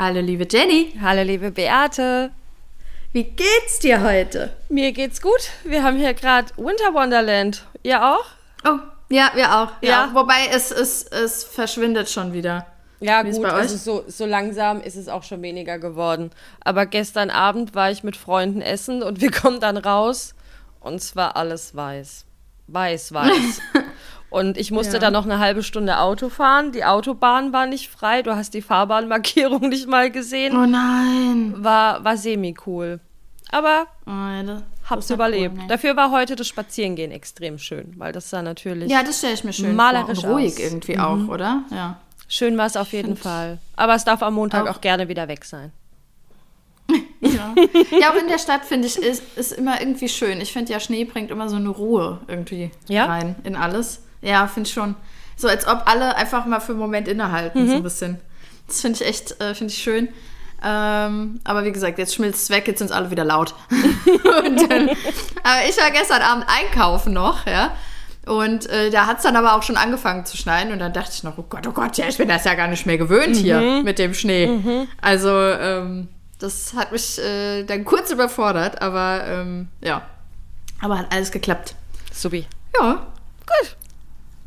Hallo liebe Jenny, Hallo, liebe Beate. wie geht's dir heute? Mir geht's gut. Wir haben hier gerade Winter Wonderland. Ihr auch? Oh, ja, wir auch. Ja. Ja. Wobei es, es, es verschwindet schon wieder. Ja, Wie gut. Also so, so langsam ist es auch schon weniger geworden. Aber gestern Abend war ich mit Freunden essen und wir kommen dann raus und es war alles weiß. Weiß, weiß. Und ich musste Ja. dann noch eine halbe Stunde Auto fahren. Die Autobahn war nicht frei. Du hast die Fahrbahnmarkierung nicht mal gesehen. Oh nein. War, war semi-cool. Aber Oh, ja, hab's ja überlebt. cool, ne? Dafür war heute das Spazierengehen extrem schön, weil das sah natürlich. Ja, das stelle ich mir schön Malerisch vor. Und ruhig aus. irgendwie auch, oder? Ja. Schön war es auf jeden Fall. Aber es darf am Montag auch, auch- gerne wieder weg sein. Ja. ja, auch in der Stadt finde ich, ist, ist immer irgendwie schön. Ich finde ja, Schnee bringt immer so eine Ruhe irgendwie Ja? rein in alles. Ja, finde ich schon. So als ob alle einfach mal für einen Moment innehalten, Mhm. so ein bisschen. Das finde ich echt, äh, finde ich schön. Ähm, aber wie gesagt, jetzt schmilzt es weg, jetzt sind alle wieder laut. Dann, aber ich war gestern Abend einkaufen noch, ja. Und äh, da hat es dann aber auch schon angefangen zu schneien. Und dann dachte ich noch, oh Gott, oh Gott, ja, ich bin das ja gar nicht mehr gewöhnt Mhm. hier mit dem Schnee. Also, ähm, das hat mich äh, dann kurz überfordert, aber ähm, ja. Aber hat alles geklappt. Subi. Ja. Gut.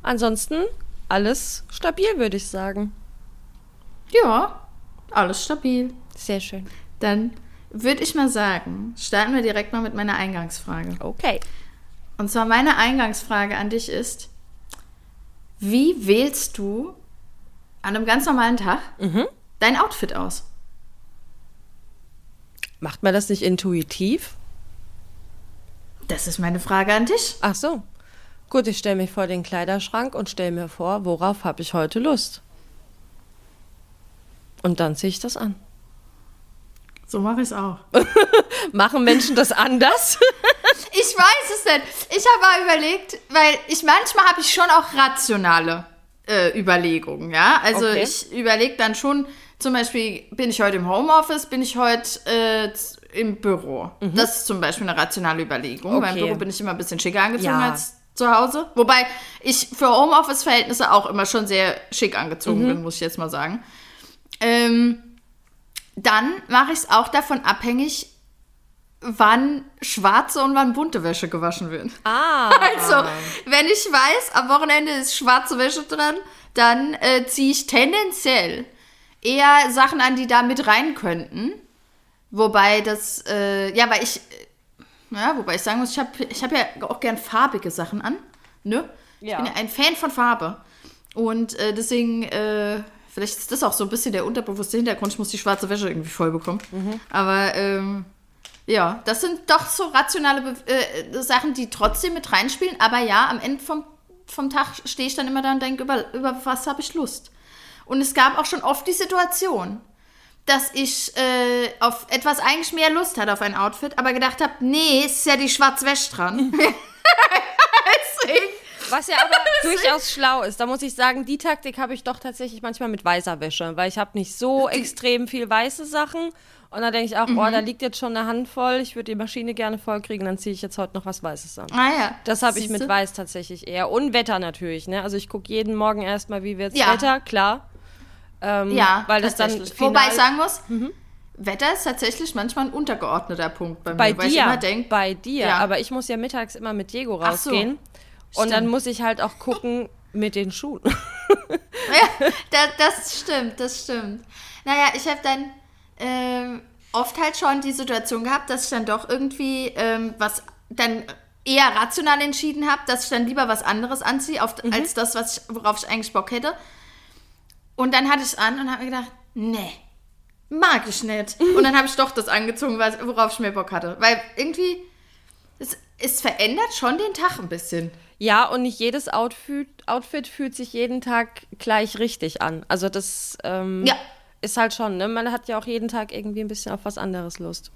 Ansonsten alles stabil, würde ich sagen. Ja. Alles stabil. Sehr schön. Dann würde ich mal sagen, starten wir direkt mal mit meiner Eingangsfrage. Okay. Und zwar meine Eingangsfrage an dich ist, wie wählst du an einem ganz normalen Tag dein Outfit aus? Macht man das nicht intuitiv? Das ist meine Frage an dich. Ach so. Gut, ich stelle mich vor den Kleiderschrank und stelle mir vor, worauf habe ich heute Lust. Und dann ziehe ich das an. So mache ich es auch. Machen Menschen das anders? Ich weiß es nicht. Ich habe mal überlegt, weil ich manchmal habe ich schon auch rationale äh, Überlegungen, ja. Also Okay. ich überlege dann schon, zum Beispiel, bin ich heute im Homeoffice, bin ich heute äh, im Büro. Das ist zum Beispiel eine rationale Überlegung. Beim Okay. Büro bin ich immer ein bisschen schicker angezogen Ja. als zu Hause. Wobei ich für Homeoffice-Verhältnisse auch immer schon sehr schick angezogen bin, muss ich jetzt mal sagen. Ähm, dann mache ich es auch davon abhängig, wann schwarze und wann bunte Wäsche gewaschen wird. Ah. Also, wenn ich weiß, am Wochenende ist schwarze Wäsche dran, dann äh, ziehe ich tendenziell eher Sachen an, die da mit rein könnten. Wobei das, äh, ja, weil ich, ja, wobei ich sagen muss, ich habe ich hab ja auch gern farbige Sachen an, ne? Ich Ja. bin ja ein Fan von Farbe. Und äh, deswegen, äh, vielleicht ist das auch so ein bisschen der unterbewusste Hintergrund, ich muss die schwarze Wäsche irgendwie voll bekommen. Aber, ähm, ja, das sind doch so rationale Be äh, Sachen, die trotzdem mit reinspielen. Aber ja, am Ende vom, vom Tag stehe ich dann immer da und denke, über, über was habe ich Lust? Und es gab auch schon oft die Situation, dass ich äh, auf etwas eigentlich mehr Lust hatte, auf ein Outfit, aber gedacht habe, nee, es ist ja die schwarze Wäsche dran. Was ja aber durchaus schlau ist. Da muss ich sagen, die Taktik habe ich doch tatsächlich manchmal mit weißer Wäsche, weil ich habe nicht so extrem viel weiße Sachen. Und da denke ich auch, oh, da liegt jetzt schon eine Handvoll. Ich würde die Maschine gerne voll kriegen, dann ziehe ich jetzt heute noch was Weißes an. Ah ja. Das habe ich mit? Weiß tatsächlich eher. Und Wetter natürlich, ne? Also ich gucke jeden Morgen erstmal, wie wird's Ja. Wetter, klar. Ähm, Ja, weil das dann Wobei ich sagen muss, Wetter ist tatsächlich manchmal ein untergeordneter Punkt bei mir, bei weil ich dir, immer denke, bei dir. Ja. Aber ich muss ja mittags immer mit Diego Ach so. rausgehen. Und dann muss ich halt auch gucken mit den Schuhen. Ja, das, das stimmt, das stimmt. Naja, ich habe dann ähm, oft halt schon die Situation gehabt, dass ich dann doch irgendwie ähm, was dann eher rational entschieden habe, dass ich dann lieber was anderes anziehe, auf, als das, was ich, worauf ich eigentlich Bock hätte. Und dann hatte ich es an und habe mir gedacht, nee, mag ich nicht. Und dann habe ich doch das angezogen, worauf ich mehr Bock hatte. Weil irgendwie, es, es verändert schon den Tag ein bisschen. Ja, und nicht jedes Outfit, Outfit fühlt sich jeden Tag gleich richtig an. Also das ähm, Ja. ist halt schon, ne? Man hat ja auch jeden Tag irgendwie ein bisschen auf was anderes Lust.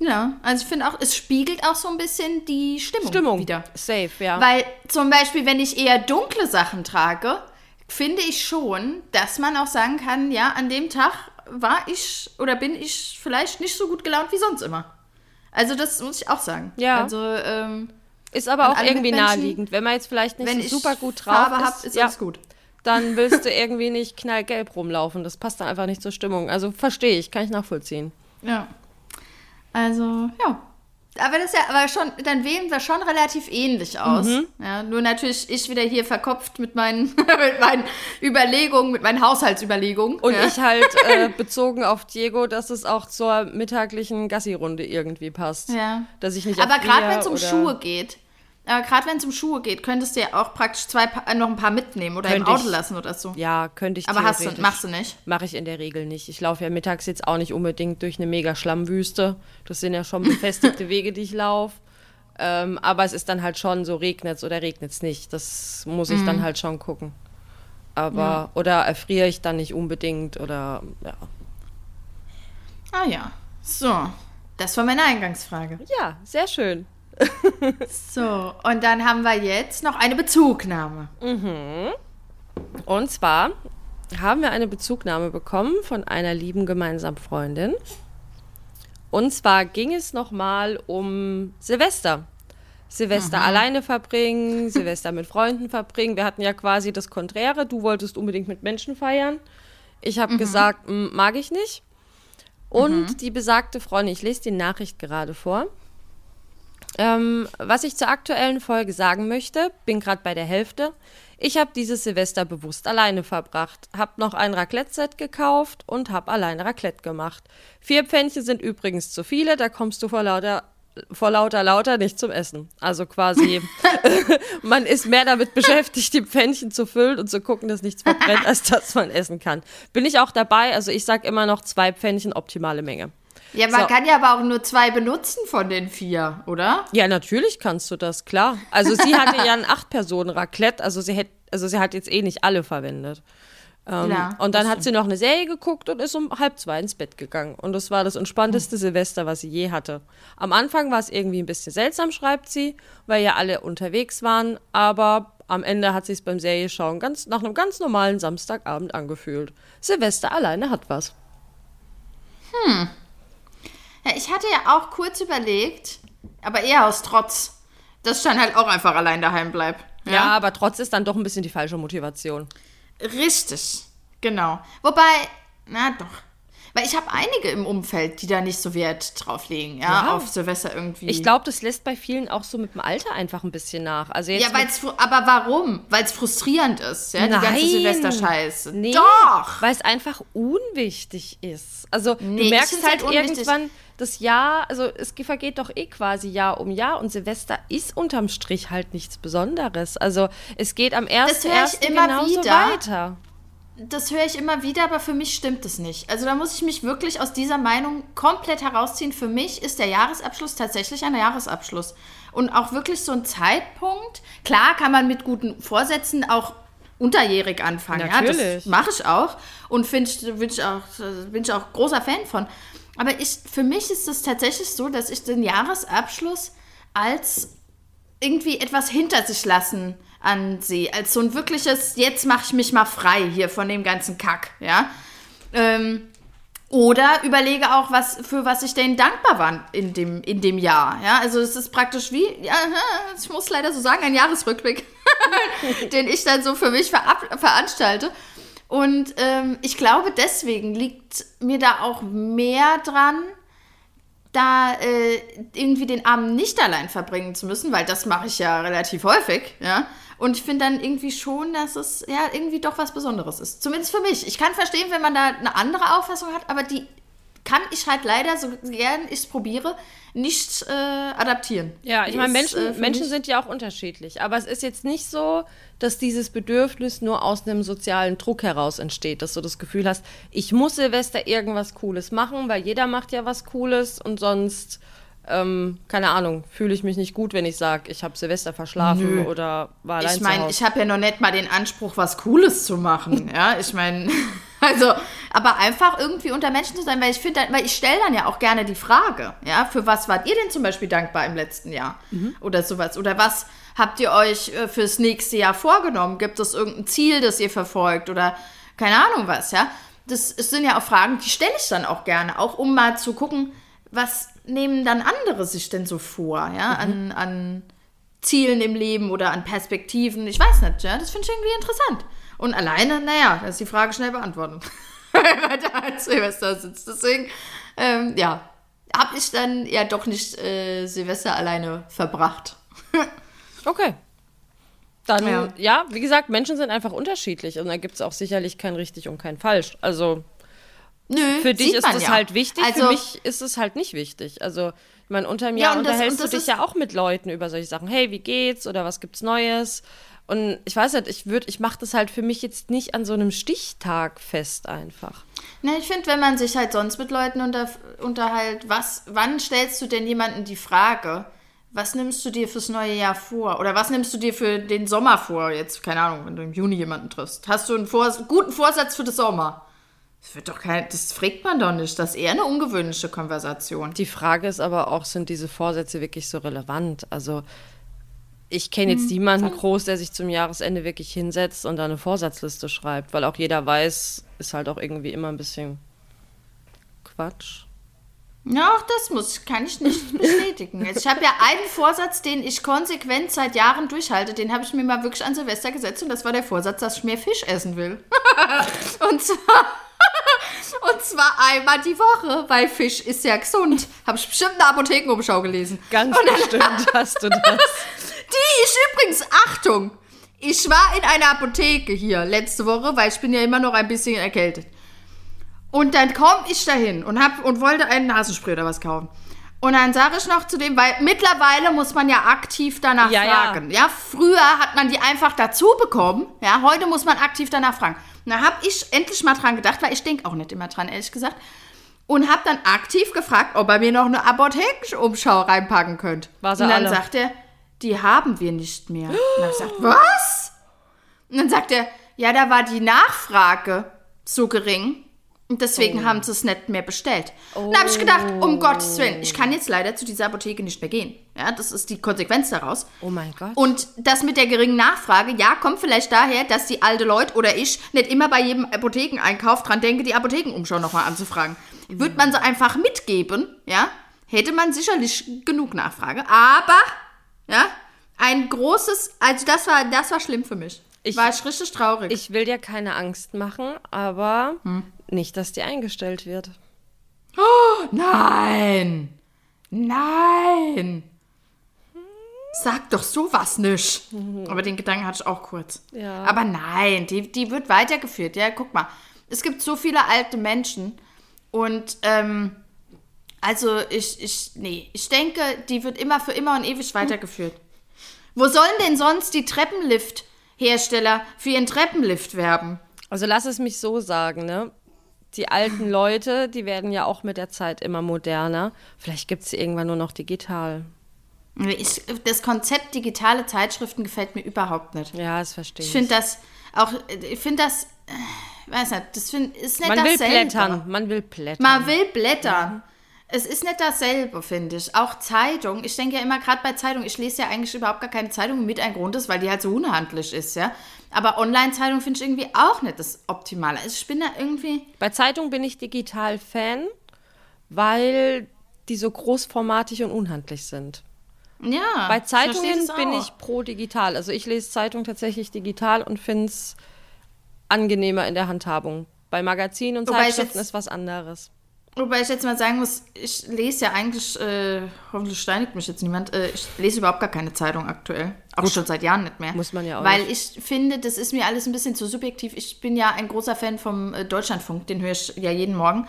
Ja, also ich finde auch, es spiegelt auch so ein bisschen die Stimmung, Stimmung. wieder. Safe, ja. Weil zum Beispiel, wenn ich eher dunkle Sachen trage, finde ich schon, dass man auch sagen kann, ja, an dem Tag war ich oder bin ich vielleicht nicht so gut gelaunt wie sonst immer. Also das muss ich auch sagen. Ja. Also ähm, ist aber auch irgendwie naheliegend. Wenn man jetzt vielleicht nicht wenn so super gut drauf Farbe ist, habe, ist ja, alles gut. dann willst du irgendwie nicht knallgelb rumlaufen. Das passt dann einfach nicht zur Stimmung. Also verstehe ich, kann ich nachvollziehen. Ja. Also, ja. Aber das ja, aber schon, dann wählen wir schon relativ ähnlich aus. Mhm. Ja, nur natürlich ich wieder hier verkopft mit meinen, mit meinen Überlegungen, mit meinen Haushaltsüberlegungen. Und ja. ich halt äh, bezogen auf Diego, dass es auch zur mittaglichen Gassi-Runde irgendwie passt. Ja. Dass ich nicht Aber gerade wenn es um Schuhe geht, aber gerade wenn es um Schuhe geht, könntest du ja auch praktisch zwei äh, noch ein paar mitnehmen oder im Auto ich, lassen oder so. Ja, könnte ich Aber hast du, machst du nicht? Mache ich in der Regel nicht. Ich laufe ja mittags jetzt auch nicht unbedingt durch eine mega Schlammwüste. Das sind ja schon befestigte Wege, die ich laufe. Ähm, aber es ist dann halt schon so, regnet es oder regnet es nicht. Das muss ich mhm. dann halt schon gucken. Aber, ja. oder erfriere ich dann nicht unbedingt oder, ja. Ah ja. So, das war meine Eingangsfrage. Ja, sehr schön so, und dann haben wir jetzt noch eine Bezugnahme. Mhm. Und zwar haben wir eine Bezugnahme bekommen von einer lieben gemeinsamen Freundin. Und zwar ging es nochmal um Silvester. Silvester mhm. alleine verbringen, Silvester mit Freunden verbringen. Wir hatten ja quasi das Konträre. Du wolltest unbedingt mit Menschen feiern. Ich habe mhm. gesagt, mag ich nicht. Und mhm. die besagte Freundin, ich lese die Nachricht gerade vor. Ähm, was ich zur aktuellen Folge sagen möchte, bin gerade bei der Hälfte. Ich habe dieses Silvester bewusst alleine verbracht, habe noch ein Raclette-Set gekauft und habe alleine Raclette gemacht. Vier Pfännchen sind übrigens zu viele, da kommst du vor lauter vor lauter lauter nicht zum Essen. Also quasi, man ist mehr damit beschäftigt, die Pfännchen zu füllen und zu gucken, dass nichts verbrennt, als dass man essen kann. Bin ich auch dabei, also ich sage immer noch zwei Pfännchen, optimale Menge. Ja, man so. kann ja aber auch nur zwei benutzen von den vier, oder? Ja, natürlich kannst du das, klar. Also sie hatte ja ein Acht-Personen-Raclette, also sie hätte, also sie hat jetzt eh nicht alle verwendet. Ähm, ja, und dann hat sie noch eine Serie geguckt und ist um halb zwei ins Bett gegangen. Und das war das entspannteste hm. Silvester, was sie je hatte. Am Anfang war es irgendwie ein bisschen seltsam, schreibt sie, weil ja alle unterwegs waren, aber am Ende hat sie es beim Serieschauen ganz nach einem ganz normalen Samstagabend angefühlt. Silvester alleine hat was. Hm. Ja, ich hatte ja auch kurz überlegt, aber eher aus Trotz, dass ich dann halt auch einfach allein daheim bleibe. Ja? ja, aber Trotz ist dann doch ein bisschen die falsche Motivation. Richtig, genau. Wobei, na doch. Weil ich habe einige im Umfeld, die da nicht so Wert drauf legen, ja, ja. auf Silvester irgendwie. Ich glaube, das lässt bei vielen auch so mit dem Alter einfach ein bisschen nach. Also jetzt ja, weil's, aber warum? Weil es frustrierend ist, ja, Nein. die ganze Silvester-Scheiße. Nee, Doch! Weil es einfach unwichtig ist. Also nee, du merkst halt, halt irgendwann das Jahr, also es vergeht doch eh quasi Jahr um Jahr und Silvester ist unterm Strich halt nichts Besonderes. Also es geht am 1.1. genauso wieder. weiter das höre ich immer wieder, aber für mich stimmt es nicht. Also da muss ich mich wirklich aus dieser Meinung komplett herausziehen. Für mich ist der Jahresabschluss tatsächlich ein Jahresabschluss. Und auch wirklich so ein Zeitpunkt. Klar kann man mit guten Vorsätzen auch unterjährig anfangen. Natürlich. Ja, das mache ich auch. Und ich, bin, ich auch, bin ich auch großer Fan von. Aber ich, für mich ist es tatsächlich so, dass ich den Jahresabschluss als irgendwie etwas hinter sich lassen an sie. Als so ein wirkliches, jetzt mache ich mich mal frei hier von dem ganzen Kack, ja. Ähm, oder überlege auch, was, für was ich denen dankbar war in dem, in dem Jahr. Ja, also es ist praktisch wie, ja, ich muss leider so sagen, ein Jahresrückblick, den ich dann so für mich ver veranstalte. Und ähm, ich glaube, deswegen liegt mir da auch mehr dran, da äh, irgendwie den Abend nicht allein verbringen zu müssen, weil das mache ich ja relativ häufig, ja. Und ich finde dann irgendwie schon, dass es ja irgendwie doch was Besonderes ist. Zumindest für mich. Ich kann verstehen, wenn man da eine andere Auffassung hat, aber die kann ich halt leider, so gern ich es probiere, nicht äh, adaptieren. Ja, ich meine, Menschen, äh, Menschen sind ja auch unterschiedlich. Aber es ist jetzt nicht so, dass dieses Bedürfnis nur aus einem sozialen Druck heraus entsteht, dass du das Gefühl hast, ich muss Silvester irgendwas Cooles machen, weil jeder macht ja was Cooles und sonst ähm, keine Ahnung, fühle ich mich nicht gut, wenn ich sage, ich habe Silvester verschlafen Nö. oder war allein Ich meine, ich habe ja noch nicht mal den Anspruch, was Cooles zu machen. ja, ich meine, also, aber einfach irgendwie unter Menschen zu sein, weil ich finde, weil ich stelle dann ja auch gerne die Frage, ja, für was wart ihr denn zum Beispiel dankbar im letzten Jahr mhm. oder sowas? Oder was habt ihr euch äh, fürs nächste Jahr vorgenommen? Gibt es irgendein Ziel, das ihr verfolgt oder keine Ahnung was, ja? Das, das sind ja auch Fragen, die stelle ich dann auch gerne, auch um mal zu gucken, was nehmen dann andere sich denn so vor, ja, mhm. an, an Zielen im Leben oder an Perspektiven? Ich weiß nicht, ja, das finde ich irgendwie interessant. Und alleine, naja, da ist die Frage schnell beantwortet. Weil da als Silvester sitzt. Deswegen, ähm, ja, habe ich dann ja doch nicht äh, Silvester alleine verbracht. Okay. Dann, ja. Ja. wie gesagt, Menschen sind einfach unterschiedlich und da gibt es auch sicherlich kein richtig und kein falsch. Also Nö, für dich ist das ja. halt wichtig, Also, für mich ist es halt nicht wichtig. Also, ich meine, Ja, Jahr und das- unterhältst das du dich ja auch mit Leuten über solche Sachen. Hey, wie geht's? Oder was gibt's Neues? Und ich weiß nicht, ich würde, ich mache das halt für mich jetzt nicht an so einem Stichtag fest einfach. Na, ich finde, wenn man sich halt sonst mit Leuten unter, unterhält, was, wann stellst du denn jemanden die Frage, was nimmst du dir fürs neue Jahr vor? Oder was nimmst du dir für den Sommer vor? Jetzt, keine Ahnung, wenn du im Juni jemanden triffst. Hast du einen Vors guten Vorsatz für den Sommer? Das wird doch kein, das fragt man doch nicht. Das ist eher eine ungewöhnliche Konversation. Die Frage ist aber auch, sind diese Vorsätze wirklich so relevant? Also, ich kenne jetzt niemanden groß, der sich zum Jahresende wirklich hinsetzt und da eine Vorsatzliste schreibt, weil auch jeder weiß, ist halt auch irgendwie immer ein bisschen Quatsch. Ja, auch das muss, kann ich nicht bestätigen. Jetzt, ich habe ja einen Vorsatz, den ich konsequent seit Jahren durchhalte. Den habe ich mir mal wirklich an Silvester gesetzt und das war der Vorsatz, dass ich mehr Fisch essen will. und zwar, und zwar einmal die Woche, weil Fisch ist ja gesund. Habe ich bestimmt eine Apothekenumschau gelesen. Ganz bestimmt hast du das. Die ist übrigens, Achtung, ich war in einer Apotheke hier letzte Woche, weil ich bin ja immer noch ein bisschen erkältet. Und dann komme ich dahin und, hab, und wollte einen Nasenspray oder was kaufen. Und dann sage ich noch zu dem, weil mittlerweile muss man ja aktiv danach Ja, ja. fragen. Ja. früher hat man die einfach dazu bekommen. Ja, heute muss man aktiv danach fragen. Und da habe ich endlich mal dran gedacht, weil ich denke auch nicht immer dran, ehrlich gesagt. Und habe dann aktiv gefragt, ob er mir noch eine Apothekenumschau reinpacken könnte. War und dann alle? sagt er, die haben wir nicht mehr. Und dann habe ich gesagt, was? Und dann sagt er, ja, da war die Nachfrage so gering. Und deswegen haben sie es nicht mehr bestellt. Und da habe ich gedacht, um Gottes Willen, ich kann jetzt leider zu dieser Apotheke nicht mehr gehen. Ja, das ist die Konsequenz daraus. Oh mein Gott. Und das mit der geringen Nachfrage, ja, kommt vielleicht daher, dass die alte Leute oder ich nicht immer bei jedem Apothekeneinkauf dran denke, die Apothekenumschau nochmal anzufragen. Würde man sie einfach mitgeben, ja, hätte man sicherlich genug Nachfrage. Aber, ja, ein großes, also das war, das war schlimm für mich. Ich- war ich richtig traurig. Ich will dir keine Angst machen, aber Hm. nicht, dass die eingestellt wird. Nein! Nein! Sag doch sowas nicht. Aber den Gedanken hatte ich auch kurz. Ja. Aber nein, die, die wird weitergeführt. Ja, guck mal. Es gibt so viele alte Menschen. Und, ähm, also ich, ich, nee, ich denke, die wird immer für immer und ewig weitergeführt. Wo sollen denn sonst die Treppenlift-Hersteller für ihren Treppenlift werben? Also lass es mich so sagen, ne? Die alten Leute, die werden ja auch mit der Zeit immer moderner. Vielleicht gibt es sie irgendwann nur noch digital. Ich, das Konzept digitale Zeitschriften gefällt mir überhaupt nicht. Ja, das verstehe ich. Ich finde das auch, ich finde das, äh, weiß nicht, das find, ist nicht man will dasselbe. blättern, man will blättern. Man will blättern. Es ist nicht dasselbe, finde ich. Auch Zeitung. Ich denke ja immer, gerade bei Zeitung, ich lese ja eigentlich überhaupt gar keine Zeitung mit ein Grund ist, weil die halt so unhandlich ist, ja. Aber Online-Zeitung finde ich irgendwie auch nicht das Optimale. Also ich bin da irgendwie. Bei Zeitung bin ich digital Fan, weil die so großformatig und unhandlich sind. Ja. Bei Zeitungen bin ich pro digital. Also ich lese Zeitung tatsächlich digital und finde es angenehmer in der Handhabung. Bei Magazinen und Wobei Zeitschriften ist was anderes. Wobei ich jetzt mal sagen muss, ich lese ja eigentlich, äh, hoffentlich steinigt mich jetzt niemand, äh, ich lese überhaupt gar keine Zeitung aktuell. Auch schon seit Jahren nicht mehr. Muss man ja auch Weil nicht. ich finde, das ist mir alles ein bisschen zu subjektiv. Ich bin ja ein großer Fan vom äh, Deutschlandfunk, den höre ich ja jeden Morgen.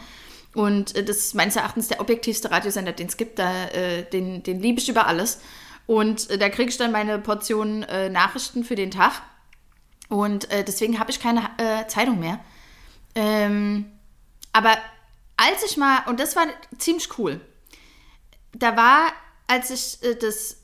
Und äh, das ist meines Erachtens der objektivste Radiosender, den es gibt. Da, äh, den den liebe ich über alles. Und äh, da kriege ich dann meine Portion Nachrichten für den Tag. Und deswegen habe ich keine Zeitung mehr. Ähm, aber als ich mal, und das war ziemlich cool, da war, als ich äh, das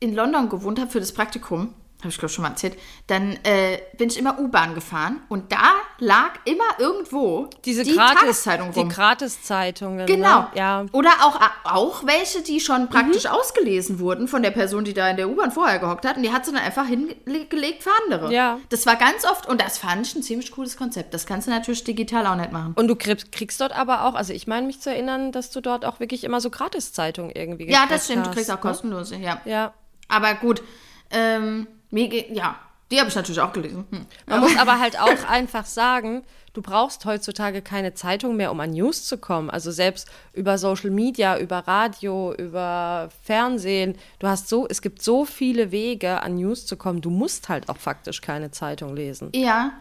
in London gewohnt habe für das Praktikum, habe ich glaube schon mal erzählt, dann äh, bin ich immer U-Bahn gefahren und da lag immer irgendwo Diese die Gratis, Tageszeitung rum. die Gratiszeitungen. Genau. Ne? Ja. Oder auch, auch welche, die schon praktisch Mhm. ausgelesen wurden von der Person, die da in der U-Bahn vorher gehockt hat. Und die hat sie dann einfach hingelegt für andere. Ja. Das war ganz oft, und das fand ich ein ziemlich cooles Konzept. Das kannst du natürlich digital auch nicht machen. Und du kriegst, kriegst dort aber auch, also ich meine mich zu erinnern, dass du dort auch wirklich immer so Gratiszeitungen irgendwie Ja, gekriegt das stimmt. Du hast, kriegst auch ne? kostenlose, ja. Ja. Aber gut, ähm, mir geht, ja. Die habe ich natürlich auch gelesen. Hm. Man muss aber halt auch einfach sagen, du brauchst heutzutage keine Zeitung mehr, um an News zu kommen. Also selbst über Social Media, über Radio, über Fernsehen. Du hast so, es gibt so viele Wege, an News zu kommen. Du musst halt auch faktisch keine Zeitung lesen. Ja,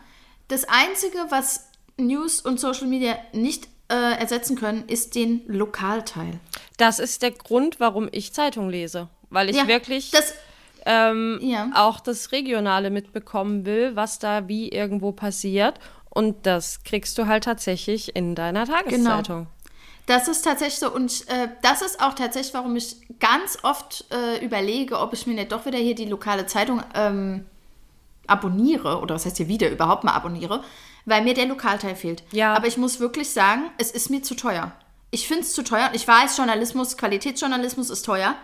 das Einzige, was News und Social Media nicht äh, ersetzen können, ist den Lokalteil. Das ist der Grund, warum ich Zeitung lese. Weil ich Ja, wirklich das- ähm, Ja. auch das Regionale mitbekommen will, was da wie irgendwo passiert. Und das kriegst du halt tatsächlich in deiner Genau. Tageszeitung. Das ist tatsächlich so. Und äh, das ist auch tatsächlich, warum ich ganz oft äh, überlege, ob ich mir nicht doch wieder hier die lokale Zeitung ähm, abonniere. Oder was heißt hier wieder überhaupt mal abonniere. Weil mir der Lokalteil fehlt. Ja. Aber ich muss wirklich sagen, es ist mir zu teuer. Ich finde es zu teuer. Ich weiß, Journalismus, Qualitätsjournalismus ist teuer.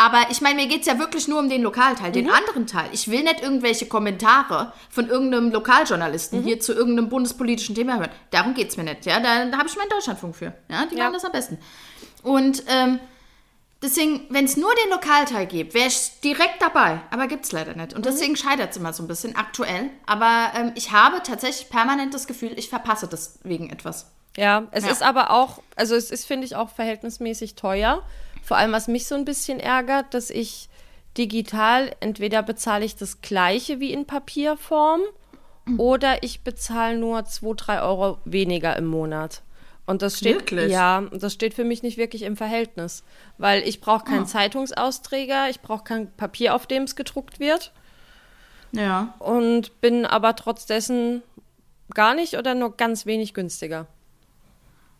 Aber ich meine, mir geht es ja wirklich nur um den Lokalteil, Mhm. den anderen Teil. Ich will nicht irgendwelche Kommentare von irgendeinem Mhm. Lokaljournalisten hier zu irgendeinem bundespolitischen Thema hören. Darum geht es mir nicht. Ja? Da, da habe ich meinen Deutschlandfunk für. Ja? Die Ja. machen das am besten. Und ähm, deswegen, wenn es nur den Lokalteil gibt, wäre ich direkt dabei. Aber gibt es leider nicht. Und Mhm. deswegen scheitert es immer so ein bisschen aktuell. Aber ähm, ich habe tatsächlich permanent das Gefühl, ich verpasse deswegen etwas. Ja, es Ja. ist aber auch, also es ist, finde ich, auch verhältnismäßig teuer. Vor allem, was mich so ein bisschen ärgert, dass ich digital, entweder bezahle ich das gleiche wie in Papierform oder ich bezahle nur 2, 3 Euro weniger im Monat. Und das steht, Wirklich? ja, das steht für mich nicht wirklich im Verhältnis. Weil ich brauche keinen Ah. Zeitungsausträger, ich brauche kein Papier, auf dem es gedruckt wird. Ja. Und bin aber trotz dessen gar nicht oder nur ganz wenig günstiger.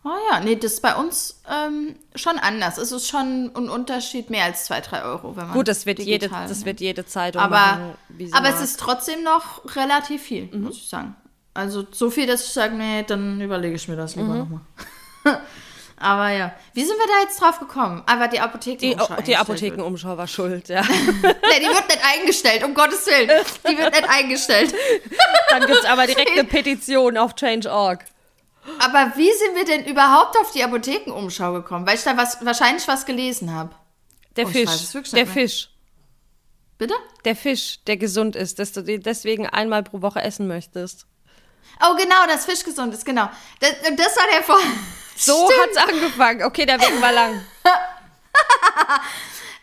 Oh ja, nee, das ist bei uns ähm, schon anders. Es ist schon ein Unterschied mehr als 2, 3 Euro, wenn man Gut, das wird, jede, digital das nimmt. wird jede Zeitung aber, machen, aber es mag. Mhm. ist trotzdem noch relativ viel, muss ich sagen. Also so viel, dass ich sage, nee, dann überlege ich mir das lieber Mhm. nochmal. aber ja, wie sind wir da jetzt drauf gekommen? Aber die Apotheken. die, die Apothekenumschau war schuld, ja. Nee, die wird nicht eingestellt, um Gottes Willen. Die wird nicht eingestellt. Dann gibt es aber direkt eine Petition auf Change.org. Aber wie sind wir denn überhaupt auf die Apothekenumschau gekommen? Weil ich da was, wahrscheinlich was gelesen habe. Der Oh, Fisch, der. Fisch, Bitte? der Fisch, der gesund ist, dass du den deswegen einmal pro Woche essen möchtest. Oh, genau, das Fisch gesund ist, genau. Das, das war der Vor. So Stimmt. hat's angefangen. Okay, der Weg war lang.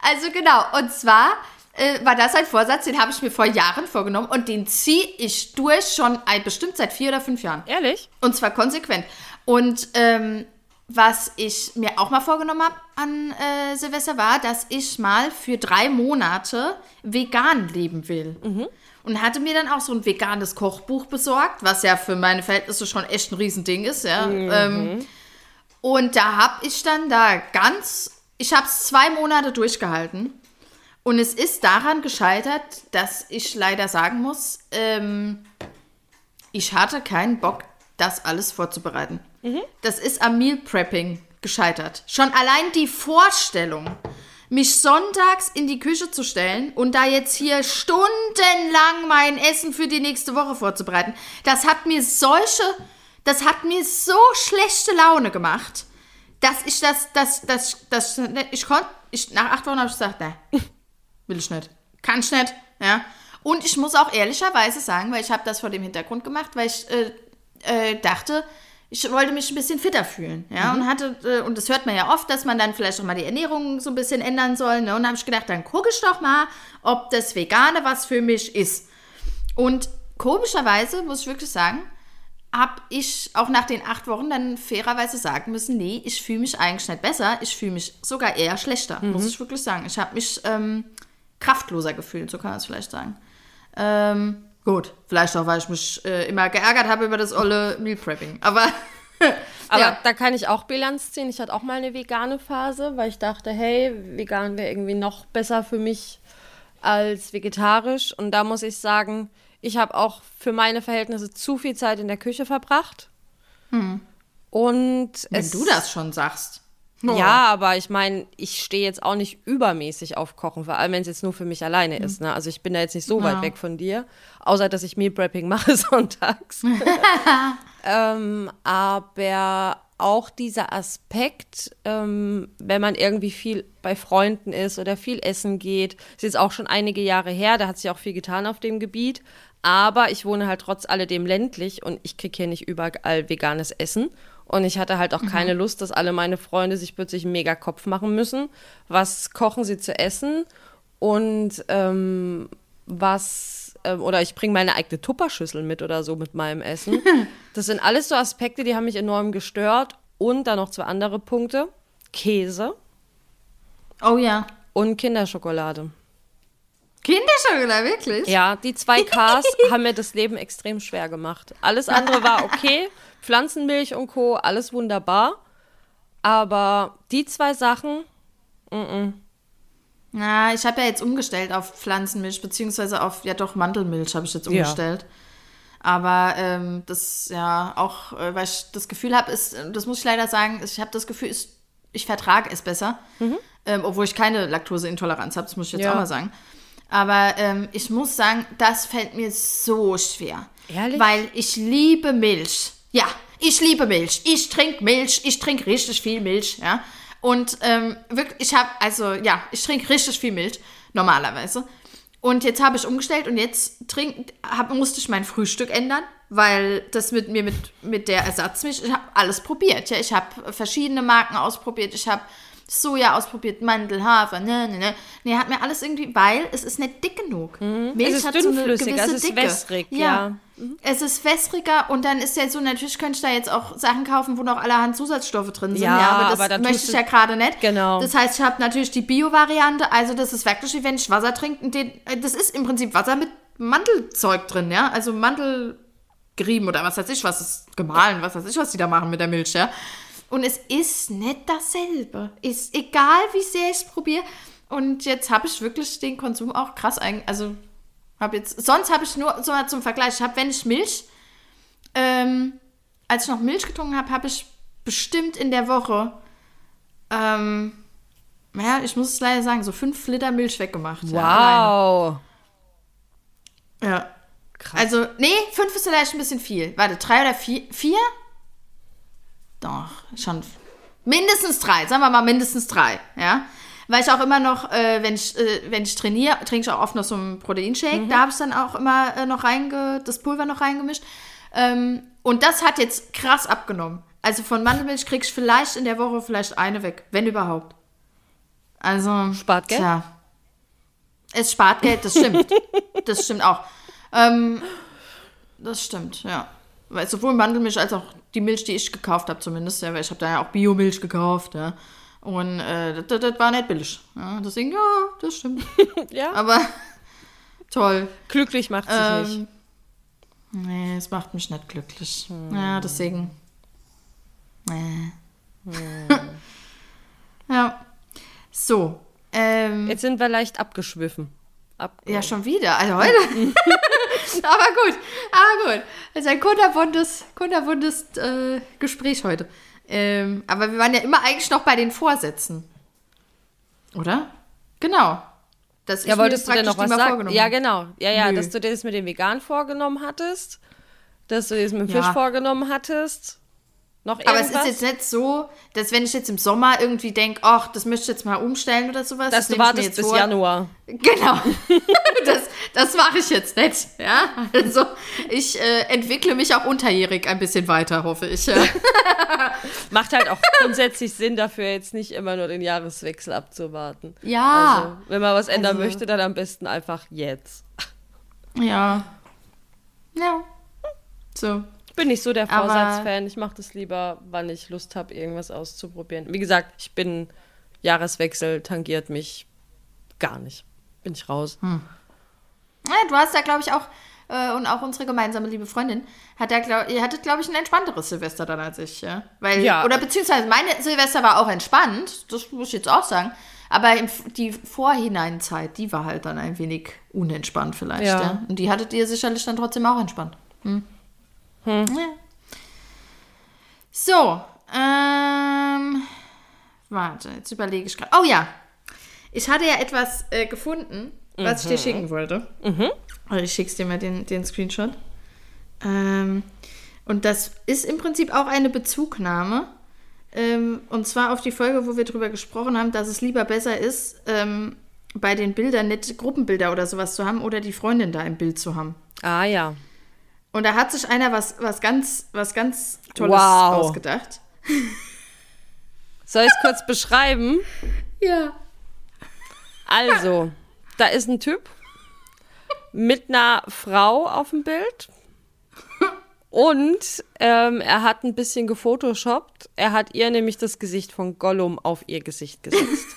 Also genau, und zwar äh, war das ein Vorsatz, den habe ich mir vor Jahren vorgenommen und den ziehe ich durch schon ein, bestimmt seit vier oder fünf Jahren. Ehrlich? Und zwar konsequent. Und ähm, was ich mir auch mal vorgenommen habe an äh, Silvester war, dass ich mal für drei Monate vegan leben will. Und hatte mir dann auch so ein veganes Kochbuch besorgt, was ja für meine Verhältnisse schon echt ein Riesending ist. Ja. Ähm, und da habe ich dann da ganz, ich habe es zwei Monate durchgehalten. Und es ist daran gescheitert, dass ich leider sagen muss, ähm, ich hatte keinen Bock, das alles vorzubereiten. Das ist am Meal Prepping gescheitert. Schon allein die Vorstellung, mich sonntags in die Küche zu stellen und da jetzt hier stundenlang mein Essen für die nächste Woche vorzubereiten, das hat mir solche, das hat mir so schlechte Laune gemacht, dass ich das, das, das, das, ich konnte, ich, nach acht Wochen habe ich gesagt, ne, will ich nicht. Kann ich nicht, ja. Und ich muss auch ehrlicherweise sagen, weil ich habe das vor dem Hintergrund gemacht, weil ich äh, äh, dachte, ich wollte mich ein bisschen fitter fühlen, ja, und hatte, äh, und das hört man ja oft, dass man dann vielleicht auch mal die Ernährung so ein bisschen ändern soll, ne, und da habe ich gedacht, dann gucke ich doch mal, ob das Vegane was für mich ist. Und komischerweise, muss ich wirklich sagen, habe ich auch nach den acht Wochen dann fairerweise sagen müssen, nee, ich fühle mich eigentlich nicht besser, ich fühle mich sogar eher schlechter, muss ich wirklich sagen. Ich habe mich ähm, kraftloser gefühlt, so kann man es vielleicht sagen. Ähm, gut, vielleicht auch, weil ich mich äh, immer geärgert habe über das olle Meal Prepping, aber Aber ja. da kann ich auch Bilanz ziehen. Ich hatte auch mal eine vegane Phase, weil ich dachte, hey, vegan wäre irgendwie noch besser für mich als vegetarisch. Und da muss ich sagen, ich habe auch für meine Verhältnisse zu viel Zeit in der Küche verbracht. Und wenn du das schon sagst. Ja, aber ich meine, ich stehe jetzt auch nicht übermäßig auf Kochen, vor allem wenn es jetzt nur für mich alleine ist. Ne? Also ich bin da jetzt nicht so weit weg von dir, außer dass ich Meal Prepping mache sonntags. ähm, aber auch dieser Aspekt, ähm, wenn man irgendwie viel bei Freunden ist oder viel essen geht. ist jetzt auch schon einige Jahre her, da hat sich auch viel getan auf dem Gebiet. Aber ich wohne halt trotz alledem ländlich und ich kriege hier nicht überall veganes Essen. Und ich hatte halt auch mhm. keine Lust, dass alle meine Freunde sich plötzlich einen mega Kopf machen müssen. Was kochen sie zu essen? Und ähm, was, ähm, oder ich bringe meine eigene Tupperschüssel mit oder so mit meinem Essen. Das sind alles so Aspekte, die haben mich enorm gestört. Und dann noch zwei andere Punkte. Käse. Oh ja. Und Kinderschokolade. Kinderschokolade, wirklich? Ja, die zwei Ks haben mir das Leben extrem schwer gemacht. Alles andere war okay. Pflanzenmilch und Co., alles wunderbar. Aber die zwei Sachen, mm, -mm. Na, ich habe ja jetzt umgestellt auf Pflanzenmilch, beziehungsweise auf, ja doch, Mandelmilch habe ich jetzt umgestellt. Ja. Aber ähm, das, ja, auch, äh, weil ich das Gefühl habe, ist, das muss ich leider sagen, ich habe das Gefühl, ist, ich vertrage es besser. Mhm. Ähm, obwohl ich keine Laktoseintoleranz habe, das muss ich jetzt ja. auch mal sagen. Aber ähm, ich muss sagen, das fällt mir so schwer. Ehrlich? Weil ich liebe Milch. Ja, ich liebe Milch. Ich trinke Milch. Ich trinke richtig viel Milch. Ja. Und ähm, wirklich, ich habe, also ja, ich trinke richtig viel Milch, normalerweise. Und jetzt habe ich umgestellt und jetzt trink, hab, musste ich mein Frühstück ändern, weil das mit mir mit, mit der Ersatzmilch, ich habe alles probiert. Ja, ich habe verschiedene Marken ausprobiert. Ich habe Soja ausprobiert, Mandel, Hafer, ne, ne, ne. Nee, hat mir alles irgendwie, weil es ist nicht dick genug. Mhm. Milch es ist hat dünnflüssig, so eine gewisse es ist Dicke. wässrig, ja. ja. Mhm. Es ist wässriger und dann ist ja so, natürlich könnte ich da jetzt auch Sachen kaufen, wo noch allerhand Zusatzstoffe drin sind. Ja, ja aber das aber möchte ich ja gerade nicht. Genau. Das heißt, ich habe natürlich die Bio-Variante, also das ist wirklich wie wenn ich Wasser trinke. Den, das ist im Prinzip Wasser mit Mandelzeug drin, ja. Also Mandelgrieben oder was weiß ich, was ist gemahlen, was weiß ich, was die da machen mit der Milch, ja. Und es ist nicht dasselbe. Ist egal, wie sehr ich es probiere. Und jetzt habe ich wirklich den Konsum auch krass ein. Also habe jetzt. Sonst habe ich nur so mal zum Vergleich. Ich habe, wenn ich Milch, ähm, als ich noch Milch getrunken habe, habe ich bestimmt in der Woche, ähm, ja, ich muss es leider sagen, so fünf Liter Milch weggemacht. Wow. Ja. ja. Krass. Also, nee, fünf ist vielleicht ein bisschen viel. Warte, drei oder vier? Vier? Doch, schon mindestens drei, sagen wir mal mindestens drei, ja. Weil ich auch immer noch, äh, wenn ich, äh, wenn ich trainiere, trinke ich auch oft noch so einen Proteinshake. Mhm. Da habe ich dann auch immer äh, noch reinge, das Pulver noch reingemischt. Ähm, und das hat jetzt krass abgenommen. Also von Mandelmilch kriegst du vielleicht in der Woche vielleicht eine weg, wenn überhaupt. Also. Spart Geld? Tja. Es spart Geld, das stimmt. das stimmt auch. Ähm, das stimmt, ja. Weil sowohl Mandelmilch als auch die Milch, die ich gekauft habe, zumindest, ja, weil ich habe da ja auch Biomilch gekauft, ja. Und äh, das, das, war nicht billig. Ja. Deswegen, ja, das stimmt. ja. Aber toll. Glücklich macht sich ähm, nicht. Nee, es macht mich nicht glücklich. Hm. Ja, deswegen. Nee. Hm. ja. So. Ähm, Jetzt sind wir leicht abgeschwiffen. Ab ja, schon wieder. Also heute. aber gut, aber gut. Das ist ein kunterbuntes, kunterbuntes äh, Gespräch heute. Ähm, aber wir waren ja immer eigentlich noch bei den Vorsätzen. Oder? Genau. Dass ja, wolltest du denn noch was sagen? Ja, genau. Ja, ja, Nö. dass du dir das mit dem Vegan vorgenommen hattest, dass du dir das mit dem ja. Fisch vorgenommen hattest. Noch Aber es ist jetzt nicht so, dass wenn ich jetzt im Sommer irgendwie denke, ach, das möchte ich jetzt mal umstellen oder sowas. Dass das du wartest bis vor. Januar. Genau. das das mache ich jetzt nicht. Ja? Also ich äh, entwickle mich auch unterjährig ein bisschen weiter, hoffe ich. Ja. Macht halt auch grundsätzlich Sinn, dafür jetzt nicht immer nur den Jahreswechsel abzuwarten. Ja. Also, wenn man was ändern also. möchte, dann am besten einfach jetzt. Ja. Ja. So bin nicht so der Vorsatzfan. Ich mache das lieber, wann ich Lust habe, irgendwas auszuprobieren. Wie gesagt, ich bin Jahreswechsel tangiert mich gar nicht. Bin ich raus. Hm. Ja, du hast ja, glaube ich, auch, äh, und auch unsere gemeinsame liebe Freundin, hat ja, glaub, ihr hattet, glaube ich, ein entspannteres Silvester dann als ich. Ja? Weil, ja. Oder beziehungsweise meine Silvester war auch entspannt, das muss ich jetzt auch sagen. Aber die Vorhineinzeit, die war halt dann ein wenig unentspannt vielleicht. Ja. ja? Und die hattet ihr sicherlich dann trotzdem auch entspannt. Hm. Hm. Ja. So, ähm, warte, jetzt überlege ich gerade. Oh ja, ich hatte ja etwas äh, gefunden, was mhm. ich dir mhm. schicken wollte. Mhm. Also ich schick's dir mal den, den Screenshot. Ähm, und das ist im Prinzip auch eine Bezugnahme Ähm, und zwar auf die Folge, wo wir drüber gesprochen haben, dass es lieber besser ist, ähm, bei den Bildern nicht Gruppenbilder oder sowas zu haben oder die Freundin da im Bild zu haben. Ah ja. Und da hat sich einer was, was ganz, was ganz Tolles Wow. ausgedacht. Soll ich es kurz beschreiben? Ja. Also, da ist ein Typ mit einer Frau auf dem Bild. Und ähm, er hat ein bisschen gefotoshoppt. Er hat ihr nämlich das Gesicht von Gollum auf ihr Gesicht gesetzt.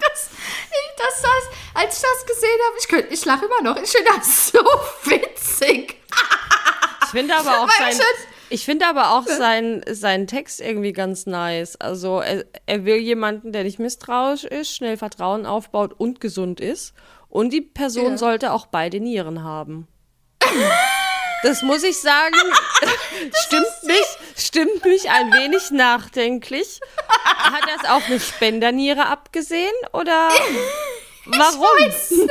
Das, ich, das, das, als ich das gesehen habe, ich, könnt- ich lache immer noch. Ich finde das so witzig. Ich finde aber auch Weil sein, ich- ich finde aber auch sein, seinen Text irgendwie ganz nice. Also er, er will jemanden, der nicht misstrauisch ist, schnell Vertrauen aufbaut und gesund ist. Und die Person Ja. sollte auch beide Nieren haben. Das muss ich sagen, stimmt mich, stimmt mich ein wenig nachdenklich. Hat das auf eine Spenderniere abgesehen oder warum? Ich weiß es nicht.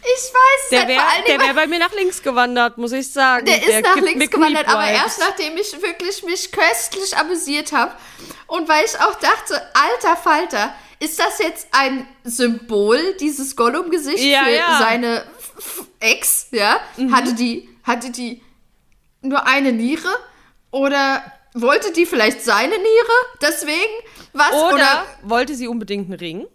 Ich weiß es Der nicht. wäre Vor allen der Dingen, wär bei mir nach links gewandert, muss ich sagen. Der ist nach links gewandert, aber erst nachdem ich wirklich mich köstlich amüsiert habe. Und weil ich auch dachte, alter Falter, ist das jetzt ein Symbol, dieses Gollum-Gesicht Ja, für ja. seine Ex, ja? Hatte die, hatte die nur eine Niere? Oder wollte die vielleicht seine Niere? Deswegen? Was? Oder, Oder wollte sie unbedingt einen Ring?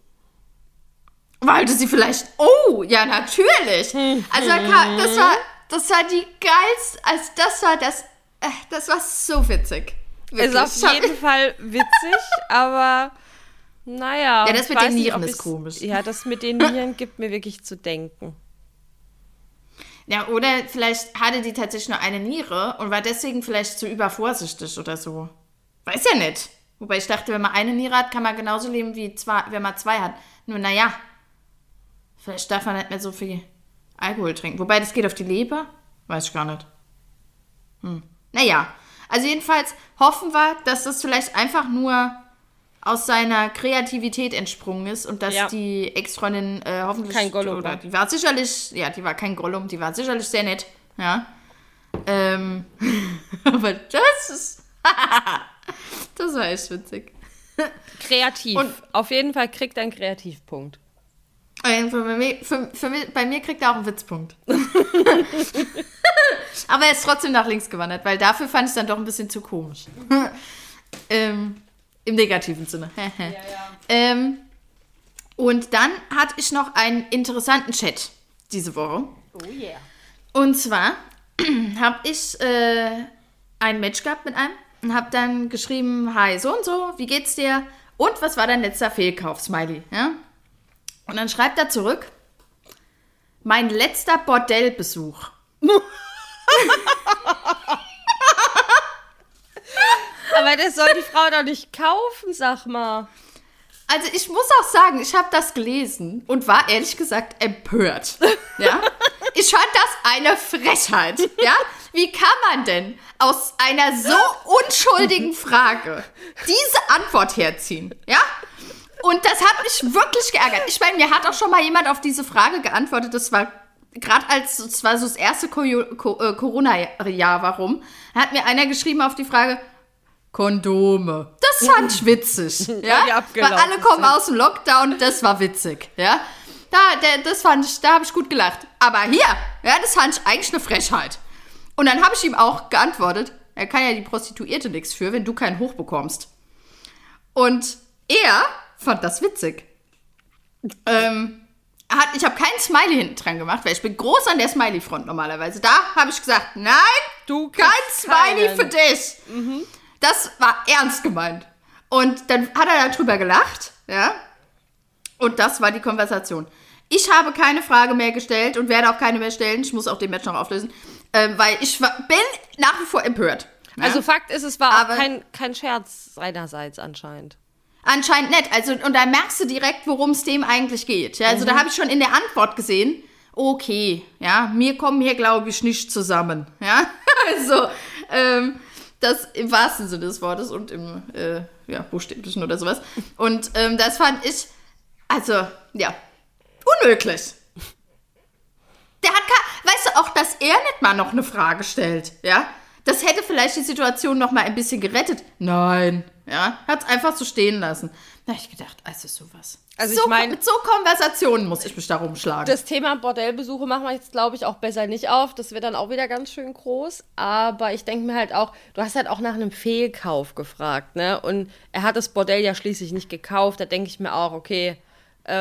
Wollte sie vielleicht. Oh, ja, natürlich. Also das war, das war die geilste. Also das war das. Äh, das war so witzig. Ist auf jeden Fall witzig, aber naja. Ja, das mit den nicht, Nieren ob ist komisch. Ja, das mit den Nieren gibt mir wirklich zu denken. Ja, oder vielleicht hatte die tatsächlich nur eine Niere und war deswegen vielleicht zu übervorsichtig oder so. Weiß ja nicht. Wobei ich dachte, wenn man eine Niere hat, kann man genauso leben wie zwei, wenn man zwei hat. Nur naja, vielleicht darf man nicht mehr so viel Alkohol trinken. Wobei das geht auf die Leber? Weiß ich gar nicht. Hm. Naja, also jedenfalls hoffen wir, dass das vielleicht einfach nur aus seiner Kreativität entsprungen ist und dass Ja. die Ex-Freundin äh, hoffentlich Kein Gollum oder die war sicherlich, ja, die war kein Gollum, die war sicherlich sehr nett, ja. Ähm, aber das ist, das war echt witzig. Kreativ. Und- auf jeden Fall kriegt er einen Kreativpunkt. Für mich, für, für mich, bei mir kriegt er auch einen Witzpunkt. Aber er ist trotzdem nach links gewandert, weil dafür fand ich es dann doch ein bisschen zu komisch. ähm, Im negativen Sinne. ähm, und dann hatte ich noch einen interessanten Chat diese Woche. Oh yeah. Und zwar habe ich äh, ein Match gehabt mit einem und habe dann geschrieben, hi, so und so, wie geht's dir? Und was war dein letzter Fehlkauf, Smiley? Ja? Und dann schreibt er zurück, mein letzter Bordellbesuch. Aber das soll die Frau doch nicht kaufen, sag mal. Also ich muss auch sagen, ich habe das gelesen und war ehrlich gesagt empört. Ja? Ich fand das eine Frechheit. Ja? Wie kann man denn aus einer so unschuldigen Frage diese Antwort herziehen? Ja? Und das hat mich wirklich geärgert. Ich meine, mir hat auch schon mal jemand auf diese Frage geantwortet. Das war gerade als es war so das erste äh, Corona-Jahr, warum? Hat mir einer geschrieben auf die Frage, Kondome. Das fand ich witzig. Ja? Weil alle kommen aus dem Lockdown, das war witzig. Ja? Da, der, das fand ich, da habe ich gut gelacht. Aber hier, ja, das fand ich eigentlich eine Frechheit. Und dann habe ich ihm auch geantwortet, er kann ja die Prostituierte nichts für, wenn du keinen Hoch bekommst. Und er fand das witzig. Ähm, hat, ich habe keinen Smiley hinten dran gemacht, weil ich bin groß an der Smiley-Front normalerweise. Da habe ich gesagt, nein, Du kein Smiley keinen. für dich. Das war ernst gemeint. Und dann hat er darüber gelacht, ja. Und das war die Konversation. Ich habe keine Frage mehr gestellt und werde auch keine mehr stellen. Ich muss auch den Match noch auflösen, ähm, weil ich war, bin nach wie vor empört. Ja? Also Fakt ist, es war Aber- kein, kein Scherz seinerseits anscheinend. Anscheinend nicht. Also, und da merkst du direkt, worum es dem eigentlich geht. Ja, also da habe ich schon in der Antwort gesehen, okay, ja, wir kommen hier, glaube ich, nicht zusammen. Ja, also, ähm, das im wahrsten Sinne des Wortes und im äh, ja, buchstäblichen oder sowas. Und ähm, das fand ich, also, ja, unmöglich. Der hat, weißt du, auch, dass er nicht mal noch eine Frage stellt, ja? Das hätte vielleicht die Situation noch mal ein bisschen gerettet. Nein, ja, hat es einfach so stehen lassen. Da habe ich gedacht, also sowas. Also so, ich mein- mit so Konversationen muss ich mich da rumschlagen. Das Thema Bordellbesuche machen wir jetzt, glaube ich, auch besser nicht auf. Das wird dann auch wieder ganz schön groß. Aber ich denke mir halt auch, du hast halt auch nach einem Fehlkauf gefragt, ne? Und er hat das Bordell ja schließlich nicht gekauft. Da denke ich mir auch, okay,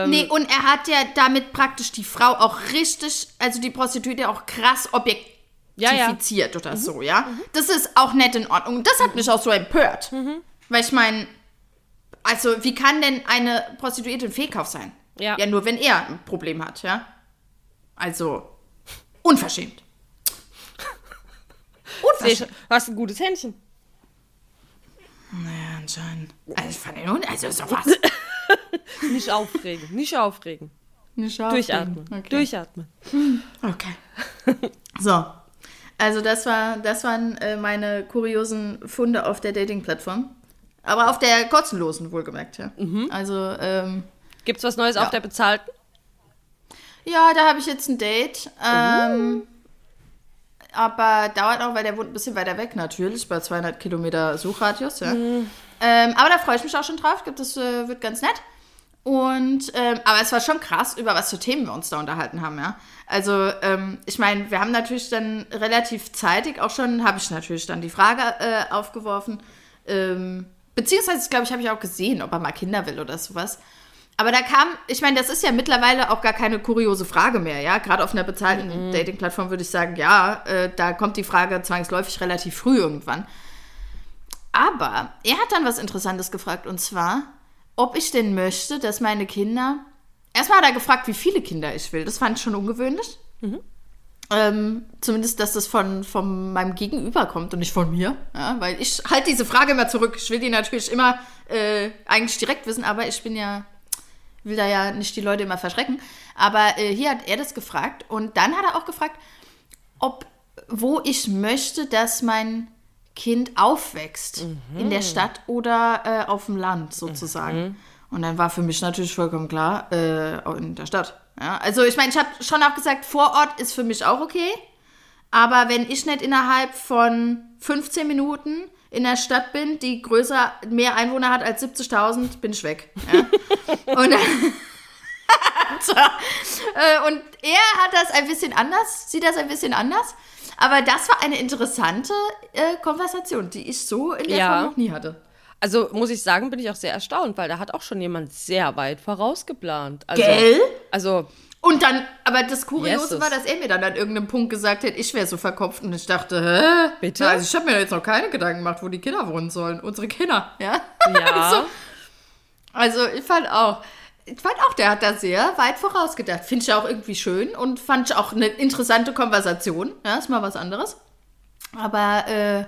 nee, und er hat ja damit praktisch die Frau auch richtig, also die Prostituierte auch krass objektifiziert Ja, ja. oder so, ja. Das ist auch nicht in Ordnung. Das hat mich auch so empört. Weil ich meine, also wie kann denn eine Prostituierte ein Fehlkauf sein? Ja. Ja, nur wenn er ein Problem hat, ja. Also, unverschämt. Unverschämt. du hast ein gutes Händchen. Ja, anscheinend. Also, ich fand un- also sowas. Nicht aufregen, nicht aufregen. Nicht Durchatmen. Okay. Durchatmen. Okay. So. Also das war, das waren äh, meine kuriosen Funde auf der Dating-Plattform. Aber auf der kostenlosen, wohlgemerkt, ja. Also, ähm, Gibt's was Neues auf der bezahlten? ja, da habe ich jetzt ein Date. Ähm, Aber dauert auch, weil der wohnt ein bisschen weiter weg, natürlich, bei 200 Kilometer Suchradius, ja. Ähm, aber da freue ich mich auch schon drauf. Das äh, wird ganz nett. Und, ähm, aber es war schon krass, über was für Themen wir uns da unterhalten haben, ja. Also, ähm, ich meine, wir haben natürlich dann relativ zeitig auch schon, habe ich natürlich dann die Frage äh, aufgeworfen, ähm, beziehungsweise, glaube ich, habe ich auch gesehen, ob er mal Kinder will oder sowas. Aber da kam, ich meine, das ist ja mittlerweile auch gar keine kuriose Frage mehr, ja. Gerade auf einer bezahlten Dating-Plattform würde ich sagen, ja, äh, da kommt die Frage zwangsläufig relativ früh irgendwann. Aber er hat dann was Interessantes gefragt und zwar, ob ich denn möchte, dass meine Kinder. Erstmal hat er gefragt, wie viele Kinder ich will. Das fand ich schon ungewöhnlich. Ähm, zumindest, dass das von, von meinem Gegenüber kommt und nicht von mir. Ja, weil ich halte diese Frage immer zurück. Ich will die natürlich immer äh, eigentlich direkt wissen, aber ich bin ja, will da ja nicht die Leute immer verschrecken. Aber äh, hier hat er das gefragt und dann hat er auch gefragt, ob, wo ich möchte, dass mein Kind aufwächst. In der Stadt oder äh, auf dem Land sozusagen. Und dann war für mich natürlich vollkommen klar, äh, in der Stadt. Ja, also ich meine, ich habe schon auch gesagt, vor Ort ist für mich auch okay. Aber wenn ich nicht innerhalb von 15 Minuten in der Stadt bin, die größer, mehr Einwohner hat als 70.000, bin ich weg. Ja? und, äh, und er hat das ein bisschen anders, sieht das ein bisschen anders. Aber das war eine interessante äh, Konversation, die ich so in der Ja. Form noch nie hatte. Also muss ich sagen, bin ich auch sehr erstaunt, weil da hat auch schon jemand sehr weit vorausgeplant. Also, Gell? Also, Und dann, aber das Kuriose Jesus. war, dass er mir dann an irgendeinem Punkt gesagt hat, ich wäre so verkopft und ich dachte, hä? Bitte? Na, also ich habe mir jetzt noch keine Gedanken gemacht, wo die Kinder wohnen sollen. Unsere Kinder, ja? ja. So. Also ich fand auch, ich fand auch, der hat da sehr weit vorausgedacht. Finde ich auch irgendwie schön und fand ich auch eine interessante Konversation. Ja, ist mal was anderes. Aber, äh,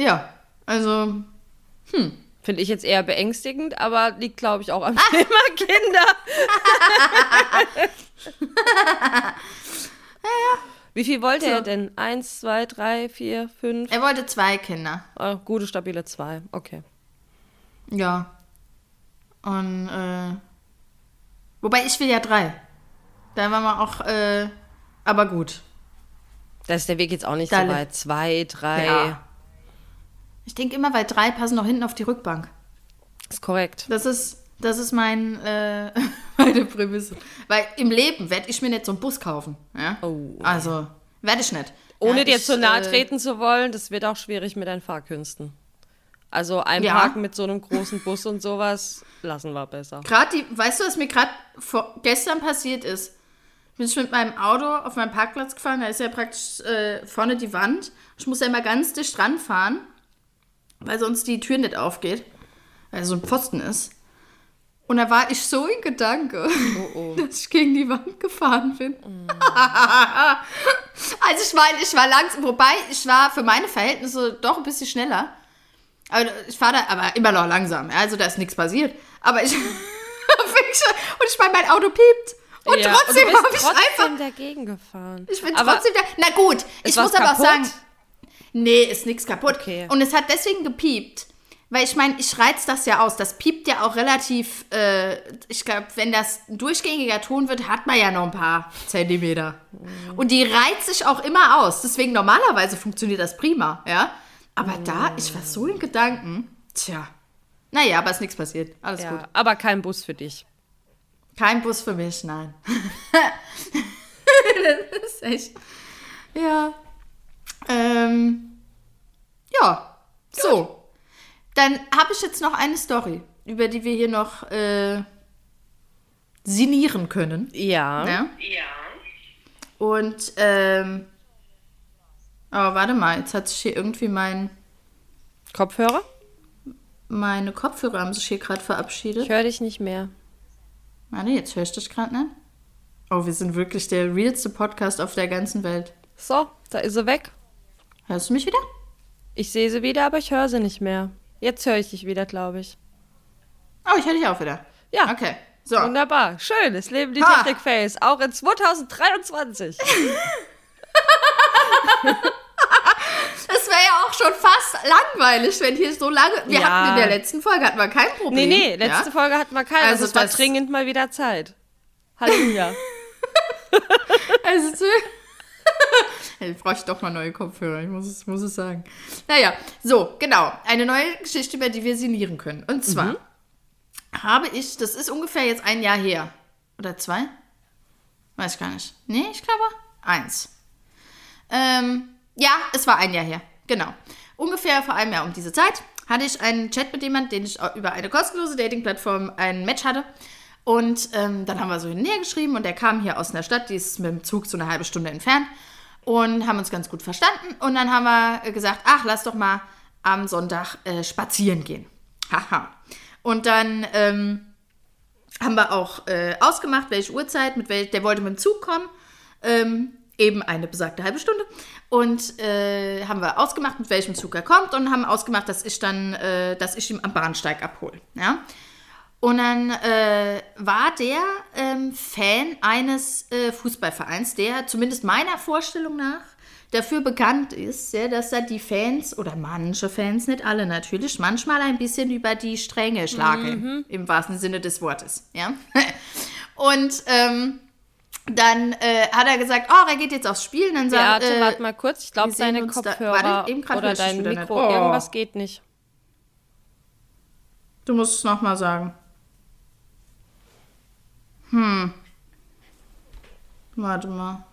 ja, also, Finde ich jetzt eher beängstigend, aber liegt, glaube ich, auch am Thema Kinder. Wie viel wollte So. er denn? Eins, zwei, drei, vier, fünf? er wollte zwei Kinder. Oh, gute, stabile zwei. Okay. Ja. Und, äh, wobei ich will ja drei. Da waren wir auch, äh, aber gut. Da ist der Weg jetzt auch nicht Dalle. so weit. Zwei, drei. Ja. Ich denke immer, weil drei passen noch hinten auf die Rückbank. Ist korrekt. Das ist, das ist mein, äh, meine Prämisse. Weil im Leben werde ich mir nicht so einen Bus kaufen. Ja? Oh. Also, werde ich nicht. Ohne ja, dir ich, zu nahe äh, treten zu wollen, das wird auch schwierig mit deinen Fahrkünsten. Also einparken mit so einem großen Bus und sowas lassen wir besser. Gerade die, weißt du, was mir gerade gestern passiert ist? Bin ich mit meinem Auto auf meinen Parkplatz gefahren, da ist ja praktisch äh, vorne die Wand. Ich muss ja immer ganz dicht ranfahren, weil sonst die Tür nicht aufgeht, weil so ein Pfosten ist. Und da war ich so in Gedanke, dass ich gegen die Wand gefahren bin. also ich meine, ich war langsam, wobei ich war für meine Verhältnisse doch ein bisschen schneller. Aber ich fahre da aber immer noch langsam. Also da ist nichts passiert. Aber ich. und ich meine, mein Auto piept. Und Ja, trotzdem habe ich trotzdem einfach. dagegen gefahren. Ich bin Aber trotzdem da. Na gut, ich muss aber auch sagen. Nee, ist nichts kaputt. Okay. Und es hat deswegen gepiept, Weil ich meine, ich reiz das ja aus. Das piept ja auch relativ, äh, ich glaube, wenn das ein durchgängiger Ton wird, hat man ja noch ein paar Zentimeter. Und die reizt sich auch immer aus. Deswegen normalerweise funktioniert das prima, ja. Aber da, ich war so in Gedanken. Tja. Naja, aber ist nichts passiert. Alles Ja, gut. aber kein Bus für dich. Kein Bus für mich, nein. das ist echt. Ja. Ähm, ja. So. Dann habe ich jetzt noch eine Story, über die wir hier noch äh, sinnieren können. Ja. Ja? Ja. Und, ähm, aber warte mal, jetzt hat sich hier irgendwie mein, Kopfhörer? meine Kopfhörer haben sich hier gerade verabschiedet. Ich höre dich nicht mehr. Warte, jetzt hörst du dich gerade nicht. Oh, wir sind wirklich der realste Podcast auf der ganzen Welt. So, da ist sie weg. Hörst du mich wieder? Ich sehe sie wieder, aber ich höre sie nicht mehr. Jetzt höre ich dich wieder, glaube ich. Oh, ich höre dich auch wieder. Ja. Okay. So. Wunderbar. Schön. Es leben die. Technik-Face. Auch in 2023. Das wäre ja auch schon fast langweilig, wenn hier so lange. Wir Ja. hatten in der letzten Folge hatten wir kein nee, Problem. nee, letzte ja? Folge hatten wir keine. Also Also es war dringend mal wieder Zeit. Halleluja. Also, hey, brauche ich doch mal neue Kopfhörer, ich muss es, muss es sagen. Naja, so, genau. Eine neue Geschichte, über die wir sinnieren können. Und zwar Mhm. habe ich, das ist ungefähr jetzt ein Jahr her. Oder zwei? Weiß ich gar nicht. Nee, ich glaube eins. Ähm, ja, es war ein Jahr her. Genau. Ungefähr vor einem Jahr um diese Zeit hatte ich einen Chat mit jemandem, den ich über eine kostenlose Dating-Plattform ein Match hatte. Und ähm, dann haben wir so hin und her geschrieben und der kam hier aus einer Stadt, die ist mit dem Zug so eine halbe Stunde entfernt und haben uns ganz gut verstanden. Und dann haben wir gesagt, ach, lass doch mal am Sonntag äh, spazieren gehen. Haha. Und dann ähm, haben wir auch äh, ausgemacht, welche Uhrzeit, mit welch, der wollte mit dem Zug kommen, ähm, eben eine besagte halbe Stunde. Und äh, haben wir ausgemacht, mit welchem Zug er kommt und haben ausgemacht, dass ich dann, äh, dass ich ihn am Bahnsteig abhole. Ja? Und dann äh, war der ähm, Fan eines äh, Fußballvereins, der zumindest meiner Vorstellung nach dafür bekannt ist, ja, dass da die Fans, oder manche Fans, nicht alle natürlich, manchmal ein bisschen über die Stränge schlagen, im wahrsten Sinne des Wortes. Ja? Und ähm, dann äh, hat er gesagt, oh, er geht jetzt aufs Spiel. Und dann sagt, Beate, äh, warte mal kurz. Ich glaube, deine da- Kopfhörer Warte, eben grad oder dein Mikro. Oh. irgendwas geht nicht. du musst es nochmal sagen. Hm. Warte mal.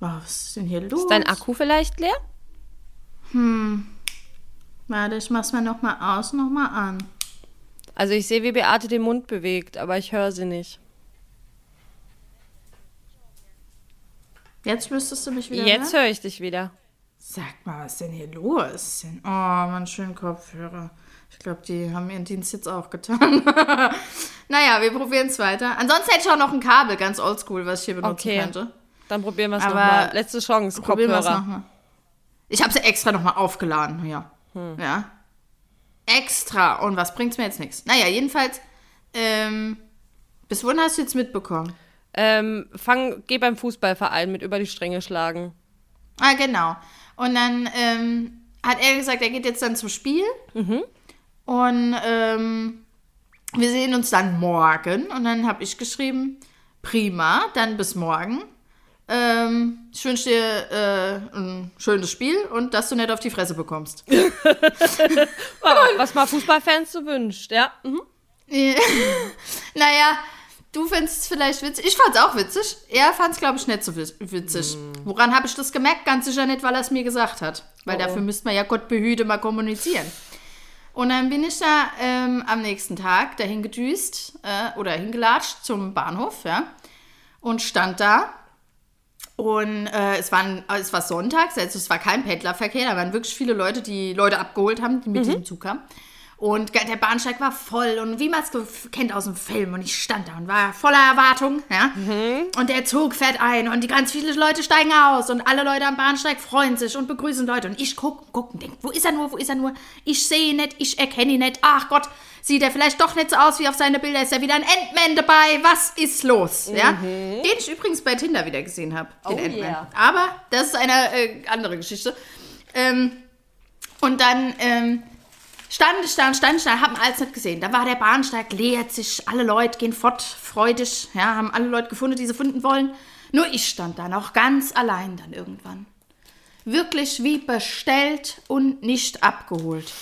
Was ist denn hier los? Ist dein Akku vielleicht leer? Warte, ich mach's mal nochmal aus, nochmal an. Also ich sehe, wie Beate den Mund bewegt, aber ich höre sie nicht. Jetzt müsstest du mich wieder Jetzt höre ich dich wieder. Sag mal, was ist denn hier los? Oh, mein schönen Kopfhörer. Ich glaube, die haben ihren Dienst jetzt auch getan. naja, wir probieren es weiter. Ansonsten hätte ich auch noch ein Kabel, ganz oldschool, was ich hier benutzen Okay. könnte. Dann probieren wir es nochmal. Letzte Chance, Kopfhörer. nochmal. Ich habe sie extra nochmal aufgeladen, ja. Hm. Ja. Extra. Und was bringt's mir jetzt nichts? Naja, jedenfalls, ähm, bis wohin hast du jetzt mitbekommen? Ähm, fang, geh beim Fußballverein mit über die Stränge schlagen. Ah, genau. Und dann ähm, hat er gesagt, er geht jetzt dann zum Spiel. Und ähm, wir sehen uns dann morgen. Und dann habe ich geschrieben, prima, dann bis morgen. Ähm, ich wünsche dir äh, ein schönes Spiel und dass du nicht auf die Fresse bekommst. Was mal Fußballfans so wünscht, ja. Mhm. naja, du findest es vielleicht witzig. Ich fand es auch witzig. Er fand es, glaube ich, nicht so witz- witzig. Woran habe ich das gemerkt? Ganz sicher nicht, weil er es mir gesagt hat. Weil Oh, oh. dafür müsste man ja Gott behüte mal kommunizieren. Und dann bin ich da ähm, am nächsten Tag dahin gedüst äh, oder hingelatscht zum Bahnhof, ja. Und stand da. Und äh, es, waren, es war sonntags, also es war kein Pendlerverkehr, da waren wirklich viele Leute, die Leute abgeholt haben, die mit diesem Zug kamen. Und der Bahnsteig war voll und wie man es kennt aus dem Film. Und ich stand da und war voller Erwartung. Ja? Und der Zug fährt ein und die ganz viele Leute steigen aus und alle Leute am Bahnsteig freuen sich und begrüßen Leute. Und ich gucke guck und denke, wo ist er nur, wo ist er nur? Ich sehe ihn nicht, ich erkenne ihn nicht. Ach Gott, sieht er vielleicht doch nicht so aus wie auf seine Bilder. Ist ja wieder ein Endman dabei. Was ist los? Ja? Den ich übrigens bei Tinder wieder gesehen habe. Den Oh Endman. yeah. Aber das ist eine äh, andere Geschichte. Ähm, und dann ähm, stand ich da und stand ich da, haben alles nicht gesehen. Da war der Bahnsteig, leert sich, alle Leute gehen fort, freudig, ja, haben alle Leute gefunden, die sie finden wollen. Nur ich stand da noch ganz allein dann irgendwann. Wirklich wie bestellt und nicht abgeholt.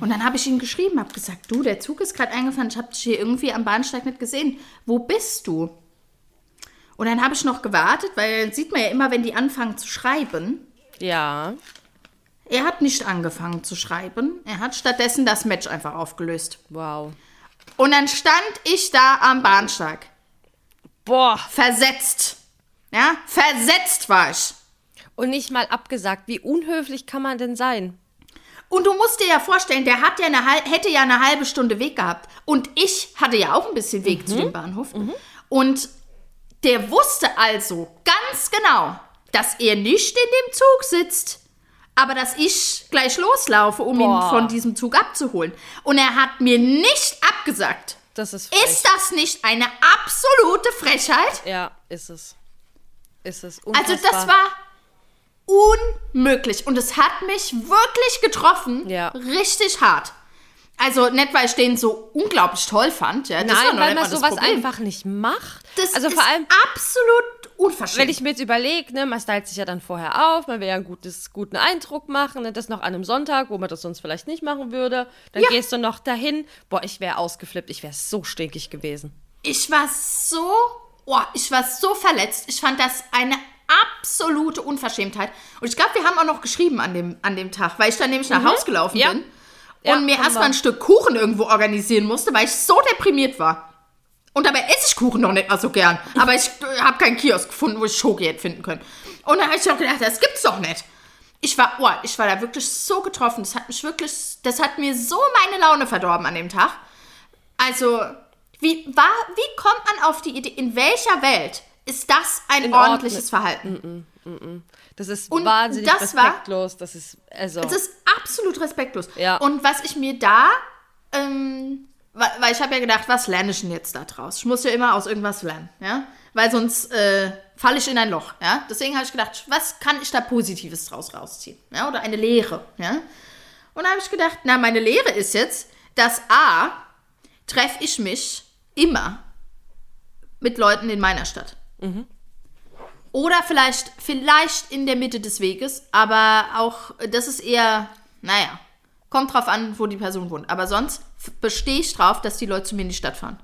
Und dann habe ich ihm geschrieben, habe gesagt, du, der Zug ist gerade eingefahren, ich habe dich hier irgendwie am Bahnsteig nicht gesehen. Wo bist du? Und dann habe ich noch gewartet, weil sieht man ja immer, wenn die anfangen zu schreiben. Ja. Er hat nicht angefangen zu schreiben. Er hat stattdessen das Match einfach aufgelöst. Wow. Und dann stand ich da am Bahnsteig. Boah. Versetzt. Ja, versetzt war ich. Und nicht mal abgesagt. Wie unhöflich kann man denn sein? Und du musst dir ja vorstellen, der hat ja eine, hätte ja eine halbe Stunde Weg gehabt. Und ich hatte ja auch ein bisschen Weg zu dem Bahnhof. Und der wusste also ganz genau, dass er nicht in dem Zug sitzt, aber dass ich gleich loslaufe, um ihn Boah. von diesem Zug abzuholen. Und er hat mir nicht abgesagt. Das ist frech. Ist das nicht eine absolute Frechheit? Ja, ist es. Ist es. Also das Unfassbar. war unmöglich und es hat mich wirklich getroffen, Ja. richtig hart. Also nicht, weil ich den so unglaublich toll fand, ja. Nein, weil man sowas Problem. einfach nicht macht. Das also ist vor allem, absolut unverschämt. wenn ich mir jetzt überlege, ne, man stylt sich ja dann vorher auf, man will ja einen gutes, guten Eindruck machen, ne, das noch an einem Sonntag, wo man das sonst vielleicht nicht machen würde. Dann Ja. gehst du noch dahin. Boah, ich wäre ausgeflippt, ich wäre so stinkig gewesen. ich war so, oh, ich war so verletzt. Ich fand das eine absolute Unverschämtheit. Und ich glaube, wir haben auch noch geschrieben an dem, an dem Tag, weil ich dann nämlich nach Haus gelaufen Mhm. Ja. bin Ja, und mir haben erstmal ein Stück Kuchen irgendwo organisieren musste, weil ich so deprimiert war. Und dabei esse ich Kuchen noch nicht mal so gern. Aber ich habe keinen Kiosk gefunden, wo ich Schoki hätte finden können. Und dann habe ich auch gedacht, das gibt's doch nicht. Ich war, oh, ich war da wirklich so getroffen. Das hat mich wirklich, das hat mir so meine Laune verdorben an dem Tag. Also, wie, war, wie kommt man auf die Idee, in welcher Welt ist das ein In ordentliches Verhalten? Das ist Und wahnsinnig das war- respektlos. Das ist, also. Das ist absolut respektlos. Ja. Und was ich mir da, ähm, weil, weil ich habe ja gedacht, was lerne ich denn jetzt da draus? Ich muss ja immer aus irgendwas lernen, ja, weil sonst äh, falle ich in ein Loch, ja. Deswegen habe ich gedacht, was kann ich da Positives draus rausziehen, ja, oder eine Lehre, ja. Und da habe ich gedacht, na, meine Lehre ist jetzt, dass A, treffe ich mich immer mit Leuten in meiner Stadt. Oder vielleicht, vielleicht in der Mitte des Weges, aber auch, das ist eher, naja, kommt drauf an, wo die Person wohnt. Aber sonst bestehe ich drauf, dass die Leute zu mir in die Stadt fahren.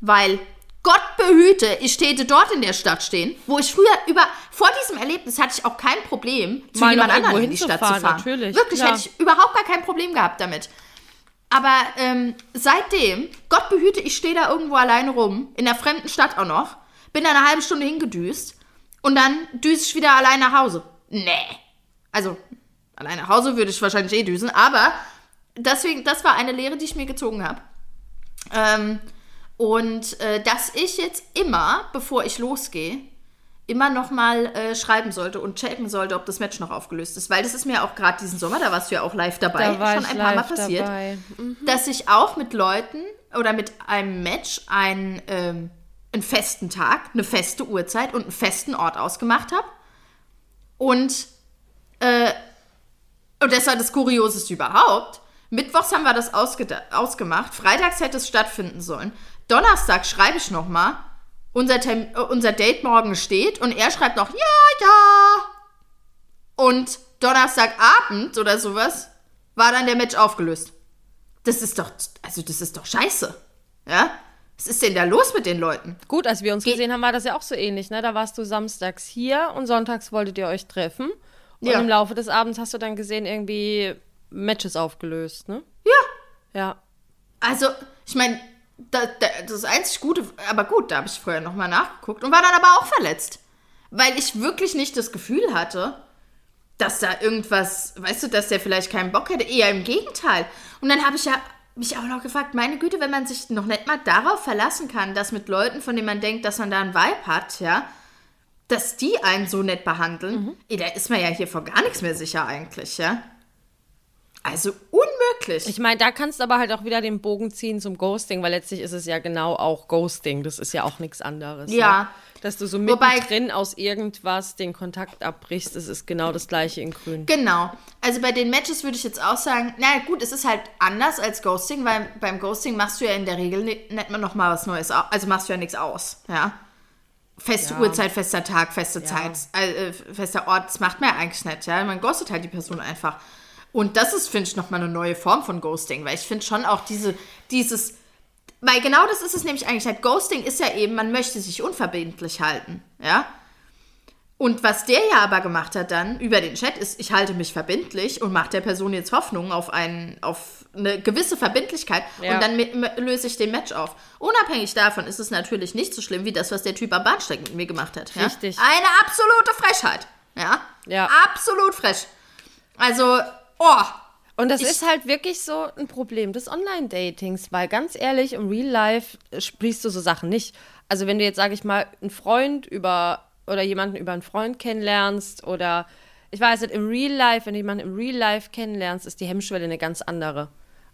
Weil Gott behüte, ich täte dort in der Stadt stehen, wo ich früher über, vor diesem Erlebnis hatte ich auch kein Problem, zu Mal jemand anderem in die Stadt zu fahren. natürlich, Wirklich, klar. hätte ich überhaupt gar kein Problem gehabt damit. Aber ähm, seitdem, Gott behüte, ich stehe da irgendwo alleine rum, in der fremden Stadt auch noch, bin da eine halbe Stunde hingedüst und dann düse ich wieder allein nach Hause. Nee. Also, allein nach Hause würde ich wahrscheinlich eh düsen, aber deswegen, das war eine Lehre, die ich mir gezogen habe. Ähm, und äh, dass ich jetzt immer, bevor ich losgehe, immer noch mal äh, schreiben sollte und checken sollte, ob das Match noch aufgelöst ist. Weil das ist mir auch gerade diesen Sommer, da warst du ja auch live dabei, da schon ein paar Mal passiert, dabei. dass ich auch mit Leuten oder mit einem Match ein, ähm, einen festen Tag, eine feste Uhrzeit und einen festen Ort ausgemacht habe. Und, äh, und das war das Kurioseste überhaupt. Mittwochs haben wir das ausgemacht. Freitags hätte es stattfinden sollen. Donnerstag schreibe ich noch mal. Unser, Term äh, unser Date morgen steht und er schreibt noch, ja, ja. Und Donnerstagabend oder sowas war dann der Match aufgelöst. Das ist doch, also das ist doch scheiße. Ja? Was ist denn da los mit den Leuten? Gut, als wir uns Ge- gesehen haben, war das ja auch so ähnlich, ne? Da warst du samstags hier und sonntags wolltet ihr euch treffen. Und Ja. im Laufe des Abends hast du dann gesehen, irgendwie Matches aufgelöst, ne? Ja. Ja. Also, ich meine, da, da, das einzig Gute, aber gut, da habe ich vorher nochmal nachgeguckt und war dann aber auch verletzt. Weil ich wirklich nicht das Gefühl hatte, dass da irgendwas, weißt du, dass der vielleicht keinen Bock hätte. Eher im Gegenteil. Und dann habe ich ja mich auch noch gefragt, meine Güte, wenn man sich noch nicht mal darauf verlassen kann, dass mit Leuten, von denen man denkt, dass man da einen Vibe hat, ja, dass die einen so nett behandeln, eh, da ist man ja hier vor gar nichts mehr sicher eigentlich, ja. Also möglich. Ich meine, da kannst du aber halt auch wieder den Bogen ziehen zum Ghosting, weil letztlich ist es ja genau auch Ghosting. Das ist ja auch nichts anderes. Ja. Ne? Dass du so Wobei- mittendrin aus irgendwas den Kontakt abbrichst, das ist genau das gleiche in Grün. Genau. Also bei den Matches würde ich jetzt auch sagen, na gut, es ist halt anders als Ghosting, weil beim Ghosting machst du ja in der Regel ni- nicht mal noch mal was Neues aus. Also machst du ja nichts aus, ja. Feste Ja. Uhrzeit, fester Tag, feste Ja. Zeit, äh, fester Ort, das macht man ja eigentlich nicht, ja. Man ghostet halt die Person einfach. Und das ist, finde ich, nochmal eine neue Form von Ghosting, weil ich finde schon auch diese, dieses, weil genau das ist es nämlich eigentlich halt. Ghosting ist ja eben, man möchte sich unverbindlich halten, ja. Und was der ja aber gemacht hat dann über den Chat ist, ich halte mich verbindlich und mache der Person jetzt Hoffnung auf, einen, auf eine gewisse Verbindlichkeit Ja. und dann mi- mi- löse ich den Match auf. Unabhängig davon ist es natürlich nicht so schlimm wie das, was der Typ am Bahnsteig mit mir gemacht hat. Ja? Richtig. Eine absolute Frechheit. Ja? Ja. Absolut frech. Also, oh. Und das Ich- ist halt wirklich so ein Problem des Online-Datings, weil ganz ehrlich, im Real Life sprichst du so Sachen nicht. Also wenn du jetzt, sage ich mal, einen Freund über oder jemanden über einen Freund kennenlernst oder ich weiß nicht, im Real Life, wenn du jemanden im Real Life kennenlernst, ist die Hemmschwelle eine ganz andere.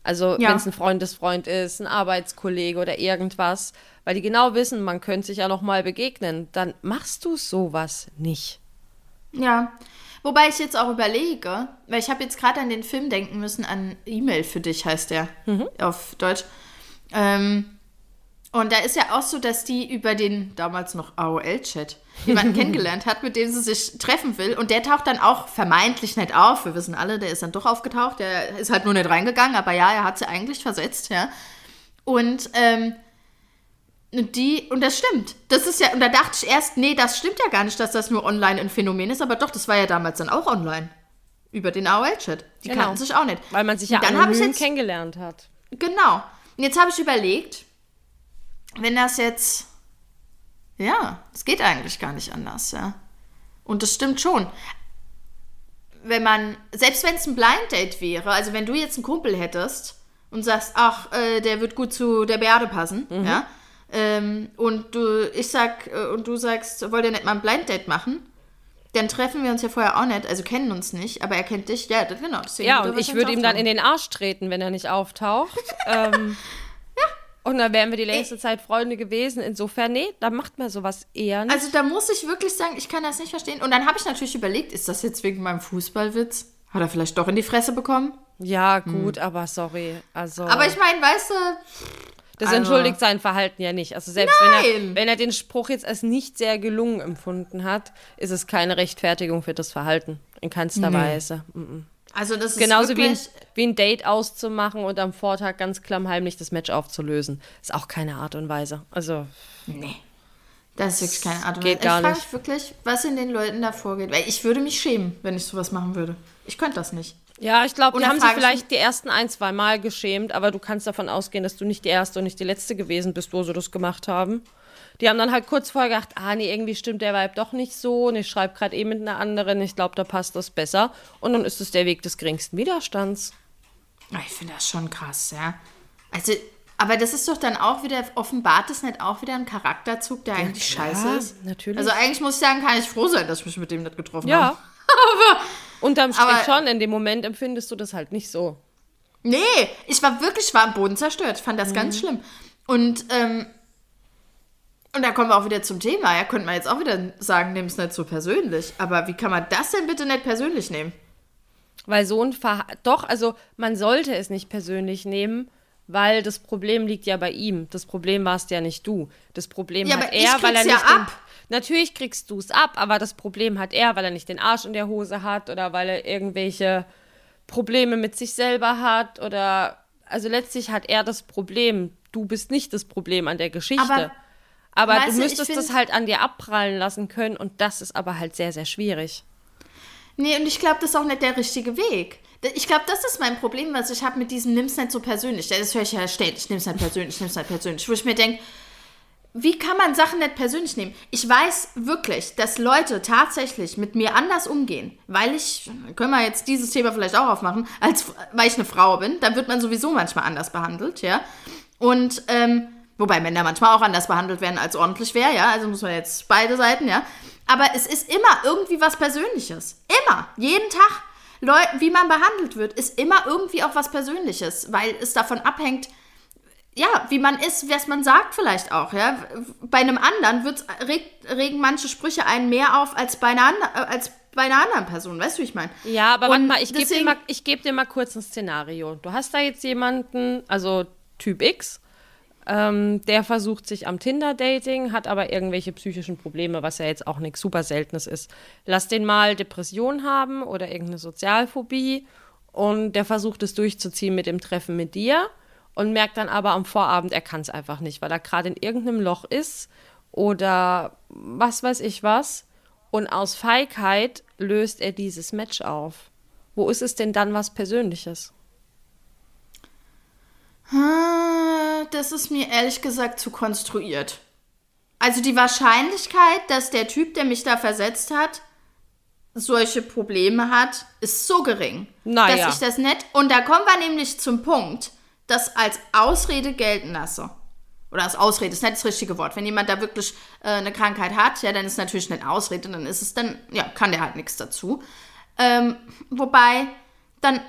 Also Ja. wenn es ein Freundesfreund ist, ein Arbeitskollege oder irgendwas, weil die genau wissen, man könnte sich ja noch mal begegnen, dann machst du sowas nicht. Ja. Wobei ich jetzt auch überlege, weil ich habe jetzt gerade an den Film denken müssen, an E-Mail für dich heißt der auf Deutsch. Ähm, und da ist ja auch so, dass die über den damals noch AOL-Chat jemanden kennengelernt hat, mit dem sie sich treffen will. Und der taucht dann auch vermeintlich nicht auf. Wir wissen alle, der ist dann doch aufgetaucht. Der ist halt nur nicht reingegangen, aber ja, er hat sie eigentlich versetzt, ja. Und ähm, und die, und das stimmt. Das ist ja, und da dachte ich erst, nee, das stimmt ja gar nicht, dass das nur online ein Phänomen ist, aber doch, das war ja damals dann auch online. Über den AOL-Chat. Die Genau. kannten sich auch nicht. Weil man sich ja dann habe ich anonym jetzt, kennengelernt hat. Genau. Und jetzt habe ich überlegt, wenn das jetzt, ja, es geht eigentlich gar nicht anders, ja. Und das stimmt schon. Wenn man, selbst wenn es ein Blind Date wäre, also wenn du jetzt einen Kumpel hättest und sagst, ach, äh, der wird gut zu der Beate passen, ja, ähm, und du, ich sag, äh, und du sagst, wollt ihr nicht mal ein Blind Date machen? Dann treffen wir uns ja vorher auch nicht, also kennen uns nicht, aber er kennt dich, ja, das- genau. deswegen Ja, und ich würde ihm dann in den Arsch treten, wenn er nicht auftaucht. ähm, Und dann wären wir die längste Zeit Freunde gewesen. Insofern, nee, da macht man sowas eher nicht. Also da muss ich wirklich sagen, ich kann das nicht verstehen. Und dann habe ich natürlich überlegt, ist das jetzt wegen meinem Fußballwitz? Hat er vielleicht doch in die Fresse bekommen? ja, gut, aber sorry. Also, hm. Aber ich meine, weißt du, das also- entschuldigt sein Verhalten ja nicht. Also selbst wenn er, wenn er den Spruch jetzt als nicht sehr gelungen empfunden hat, ist es keine Rechtfertigung für das Verhalten. In keinster Weise. Mhm. also das ist Genauso wie ein, wie ein Date auszumachen und am Vortag ganz klammheimlich das Match aufzulösen. Ist auch keine Art und Weise. Also, Nee. Das ist wirklich keine Art und Weise. ich frage mich wirklich, was in den Leuten da vorgeht. Weil ich würde mich schämen, wenn ich sowas machen würde. Ich könnte das nicht. Ja, ich glaube, Und die haben sich vielleicht die ersten ein, zwei Mal geschämt, aber du kannst davon ausgehen, dass du nicht die erste und nicht die letzte gewesen bist, wo sie das gemacht haben. Die haben dann halt kurz vorher gedacht, ah nee, irgendwie stimmt der Vibe doch nicht so und ich schreibe gerade eh mit einer anderen, ich glaube, da passt das besser. Und dann ist es der Weg des geringsten Widerstands. Ah, Ich finde das schon krass, ja. Also, aber das ist doch dann auch wieder, offenbart es nicht auch wieder ein Charakterzug, der eigentlich klar, scheiße ist? natürlich. Also eigentlich muss ich sagen, kann ich froh sein, dass ich mich mit dem nicht getroffen Ja. habe. Unterm Strich Aber- schon, in dem Moment empfindest du das halt nicht so. Nee, ich war wirklich, ich war am Boden zerstört. Ich fand das Mhm. ganz schlimm. Und, ähm, und da kommen wir auch wieder zum Thema. Ja, könnte man jetzt auch wieder sagen, nimm es nicht so persönlich. Aber wie kann man das denn bitte nicht persönlich nehmen? Weil so ein Verha Doch, also man sollte es nicht persönlich nehmen, weil das Problem liegt ja bei ihm. Das Problem warst ja nicht du. Das Problem Ja, hat er, weil er ja nicht den, ab. Natürlich kriegst du es ab, aber das Problem hat er, weil er nicht den Arsch in der Hose hat oder weil er irgendwelche Probleme mit sich selber hat oder also letztlich hat er das Problem. Du bist nicht das Problem an der Geschichte. Aber, Aber, du du, müsstest find- das halt an dir abprallen lassen können und das ist aber halt sehr, sehr schwierig. Nee, und ich glaube, das ist auch nicht der richtige Weg. Ich glaube, das ist mein Problem, was ich habe mit diesem nimm's nicht so persönlich. Das höre ich ja ständig. Nimm's nicht persönlich, nimm's nicht persönlich. Wo ich mir denke, wie kann man Sachen nicht persönlich nehmen? Ich weiß wirklich, dass Leute tatsächlich mit mir anders umgehen, weil ich, können wir jetzt dieses Thema vielleicht auch aufmachen, als weil ich eine Frau bin, dann wird man sowieso manchmal anders behandelt, ja. Und, ähm, wobei Männer manchmal auch anders behandelt werden, als ordentlich wäre, ja. Also muss man jetzt beide Seiten, ja. Aber es ist immer irgendwie was Persönliches. Immer. Jeden Tag. Leu wie man behandelt wird, ist immer irgendwie auch was Persönliches, weil es davon abhängt, ja, wie man ist, was man sagt vielleicht auch, ja. Bei einem anderen wird's, reg, regen manche Sprüche einen mehr auf als bei einer, als bei einer anderen Person, weißt du, wie ich meine? Ja, aber warte mal, ich gebe dir, mal, geb dir mal kurz ein Szenario. Du hast da jetzt jemanden, also Typ X, ähm, der versucht sich am Tinder-Dating, hat aber irgendwelche psychischen Probleme, was ja jetzt auch nichts super Seltenes ist. Lass den mal Depression haben oder irgendeine Sozialphobie und der versucht es durchzuziehen mit dem Treffen mit dir und merkt dann aber am Vorabend, er kann es einfach nicht, weil er gerade in irgendeinem Loch ist oder was weiß ich was. Und aus Feigheit löst er dieses Match auf. Wo ist es denn dann was Persönliches? Das ist mir ehrlich gesagt zu konstruiert. Also die Wahrscheinlichkeit, dass der Typ, der mich da versetzt hat, solche Probleme hat, ist so gering, naja. dass ich das nicht. Und da kommen wir nämlich zum Punkt, das als Ausrede gelten lasse. Oder als Ausrede ist nicht das richtige Wort. Wenn jemand da wirklich äh, eine Krankheit hat, ja, dann ist es natürlich nicht Ausrede, dann ist es dann, ja, kann der halt nichts dazu. Ähm, wobei, dann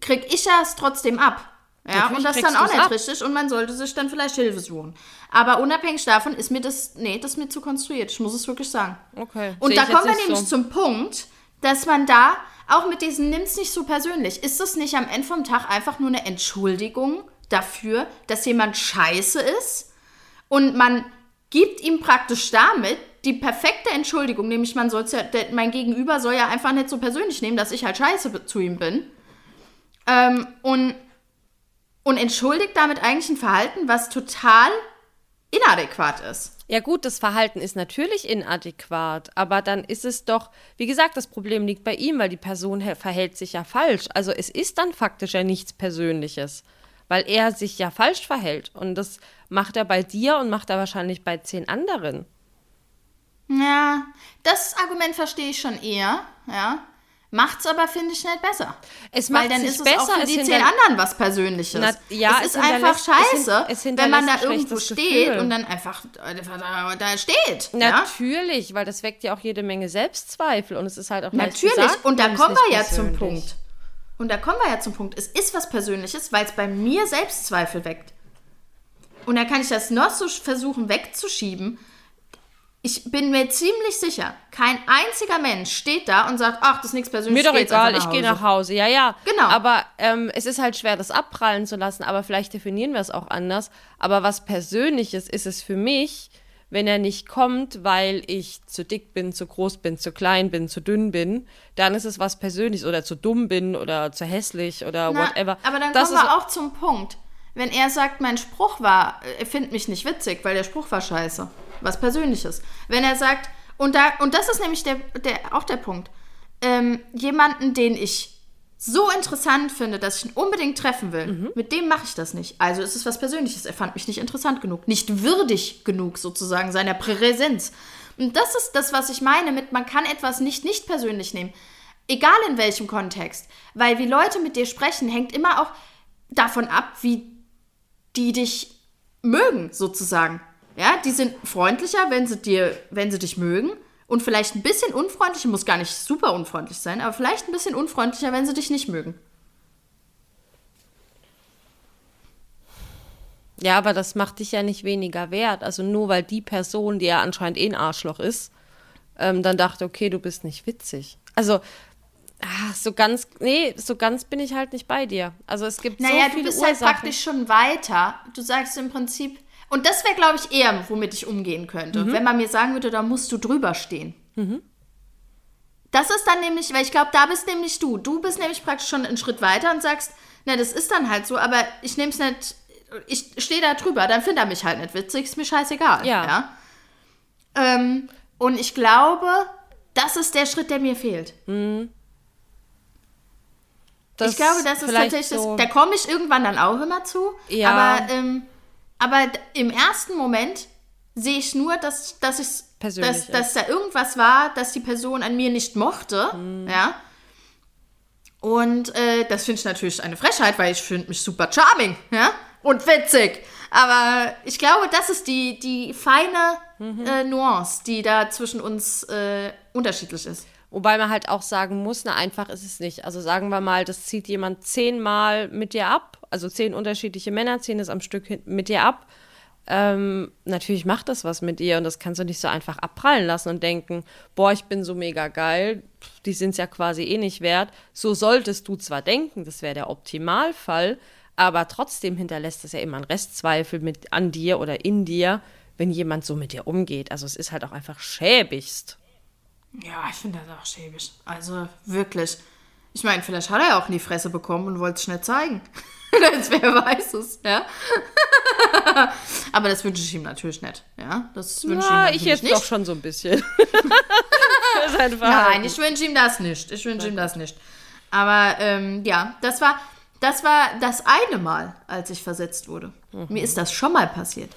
krieg ich ja es trotzdem ab. Ja, und das ist dann auch nicht ab. richtig und man sollte sich dann vielleicht Hilfe suchen. Aber unabhängig davon ist mir das, nee, das ist mir zu konstruiert. Ich muss es wirklich sagen. Okay. Und da kommen wir nämlich so. zum Punkt, dass man da auch mit diesen nimm's nicht so persönlich. Ist das nicht am Ende vom Tag einfach nur eine Entschuldigung dafür, dass jemand scheiße ist? Und man gibt ihm praktisch damit die perfekte Entschuldigung, nämlich man soll ja, mein Gegenüber soll ja einfach nicht so persönlich nehmen, dass ich halt scheiße zu ihm bin. Ähm, und und entschuldigt damit eigentlich ein Verhalten, was total inadäquat ist. Ja gut, das Verhalten ist natürlich inadäquat, aber dann ist es doch, wie gesagt, das Problem liegt bei ihm, weil die Person verhält sich ja falsch. Also es ist dann faktisch ja nichts Persönliches, weil er sich ja falsch verhält. Und das macht er bei dir und macht er wahrscheinlich bei zehn anderen. Ja, das Argument verstehe ich schon eher, ja. Macht's aber, finde ich, nicht besser. Es macht Weil dann ist es besser, auch für die zehn anderen was Persönliches. Na, ja, es ist es einfach scheiße, es hin, es wenn man da irgendwo steht Gefühl. und dann einfach da, da steht. Natürlich, ja? weil das weckt ja auch jede Menge Selbstzweifel und es ist halt auch Natürlich, gesagt, und da kommen wir ja zum Punkt. Und da kommen wir ja zum Punkt. Es ist was Persönliches, weil es bei mir Selbstzweifel weckt. Und dann kann ich das noch so versuchen wegzuschieben ich bin mir ziemlich sicher, kein einziger Mensch steht da und sagt, ach, das ist nichts Persönliches. Mir doch egal, ich gehe nach Hause. Ja, ja. Genau. Aber ähm, es ist halt schwer, das abprallen zu lassen, aber vielleicht definieren wir es auch anders. Aber was Persönliches ist es für mich, wenn er nicht kommt, weil ich zu dick bin, zu groß bin, zu klein bin, zu dünn bin, dann ist es was Persönliches oder zu dumm bin oder zu hässlich oder Na, whatever. Aber dann das kommen wir auch zum Punkt. Wenn er sagt, mein Spruch war, er findet mich nicht witzig, weil der Spruch war scheiße was Persönliches. Wenn er sagt, und, da, und das ist nämlich der, der, auch der Punkt, ähm, jemanden, den ich so interessant finde, dass ich ihn unbedingt treffen will, mhm. mit dem mache ich das nicht. Also ist es was Persönliches. Er fand mich nicht interessant genug, nicht würdig genug sozusagen seiner Präsenz. Und das ist das, was ich meine mit, man kann etwas nicht nicht persönlich nehmen. Egal in welchem Kontext. Weil wie Leute mit dir sprechen, hängt immer auch davon ab, wie die dich mögen, sozusagen. Ja, die sind freundlicher, wenn sie dir, wenn sie dich mögen. Und vielleicht ein bisschen unfreundlicher, muss gar nicht super unfreundlich sein, aber vielleicht ein bisschen unfreundlicher, wenn sie dich nicht mögen. Ja, aber das macht dich ja nicht weniger wert. Also nur weil die Person, die ja anscheinend eh ein Arschloch ist, ähm, dann dachte, okay, du bist nicht witzig. Also, ach, so ganz, nee, so ganz bin ich halt nicht bei dir. Also es gibt naja, so viele du bist halt Ursachen. halt praktisch schon weiter. Du sagst im Prinzip, und das wäre, glaube ich, eher, womit ich umgehen könnte. Mhm. Wenn man mir sagen würde, da musst du drüber stehen. Mhm. Das ist dann nämlich, weil ich glaube, da bist nämlich du. Du bist nämlich praktisch schon einen Schritt weiter und sagst, na, das ist dann halt so, aber ich nehme es nicht, ich stehe da drüber, dann finde er mich halt nicht witzig, ist mir scheißegal. Ja. ja? Ähm, und ich glaube, das ist der Schritt, der mir fehlt. Mhm. ich glaube, das ist tatsächlich, so. das, da komme ich irgendwann dann auch immer zu. Ja. Aber ähm, aber im ersten Moment sehe ich nur, dass, dass, ich, dass, dass da irgendwas war, dass die Person an mir nicht mochte. Mhm. Ja. Und äh, das finde ich natürlich eine Frechheit, weil ich finde mich super charming, ja, und witzig. Aber ich glaube, das ist die, die feine mhm. äh, Nuance, die da zwischen uns äh, unterschiedlich ist. Wobei man halt auch sagen muss, na einfach ist es nicht. Also sagen wir mal, das zieht jemand zehnmal mit dir ab, also zehn unterschiedliche Männer ziehen es am Stück mit dir ab. Ähm, natürlich macht das was mit dir und das kannst du nicht so einfach abprallen lassen und denken, boah, ich bin so mega geil, die sind es ja quasi eh nicht wert. So solltest du zwar denken, das wäre der Optimalfall, aber trotzdem hinterlässt es ja immer einen Restzweifel mit an dir oder in dir, wenn jemand so mit dir umgeht. Also es ist halt auch einfach schäbigst. Ja, ich finde das auch schäbig. Also wirklich. Ich meine, vielleicht hat er ja auch in die Fresse bekommen und wollte es schnell zeigen. das, wer weiß es, ja. Aber das wünsche ich ihm natürlich nicht. Ja, das wünsche Ja, ich ihm ich jetzt nicht. doch schon so ein bisschen. Nein, ich wünsche ihm das nicht. Ich wünsche ihm das nicht. Aber ähm, ja, das war, das war das eine Mal, als ich versetzt wurde. Mir ist das schon mal passiert.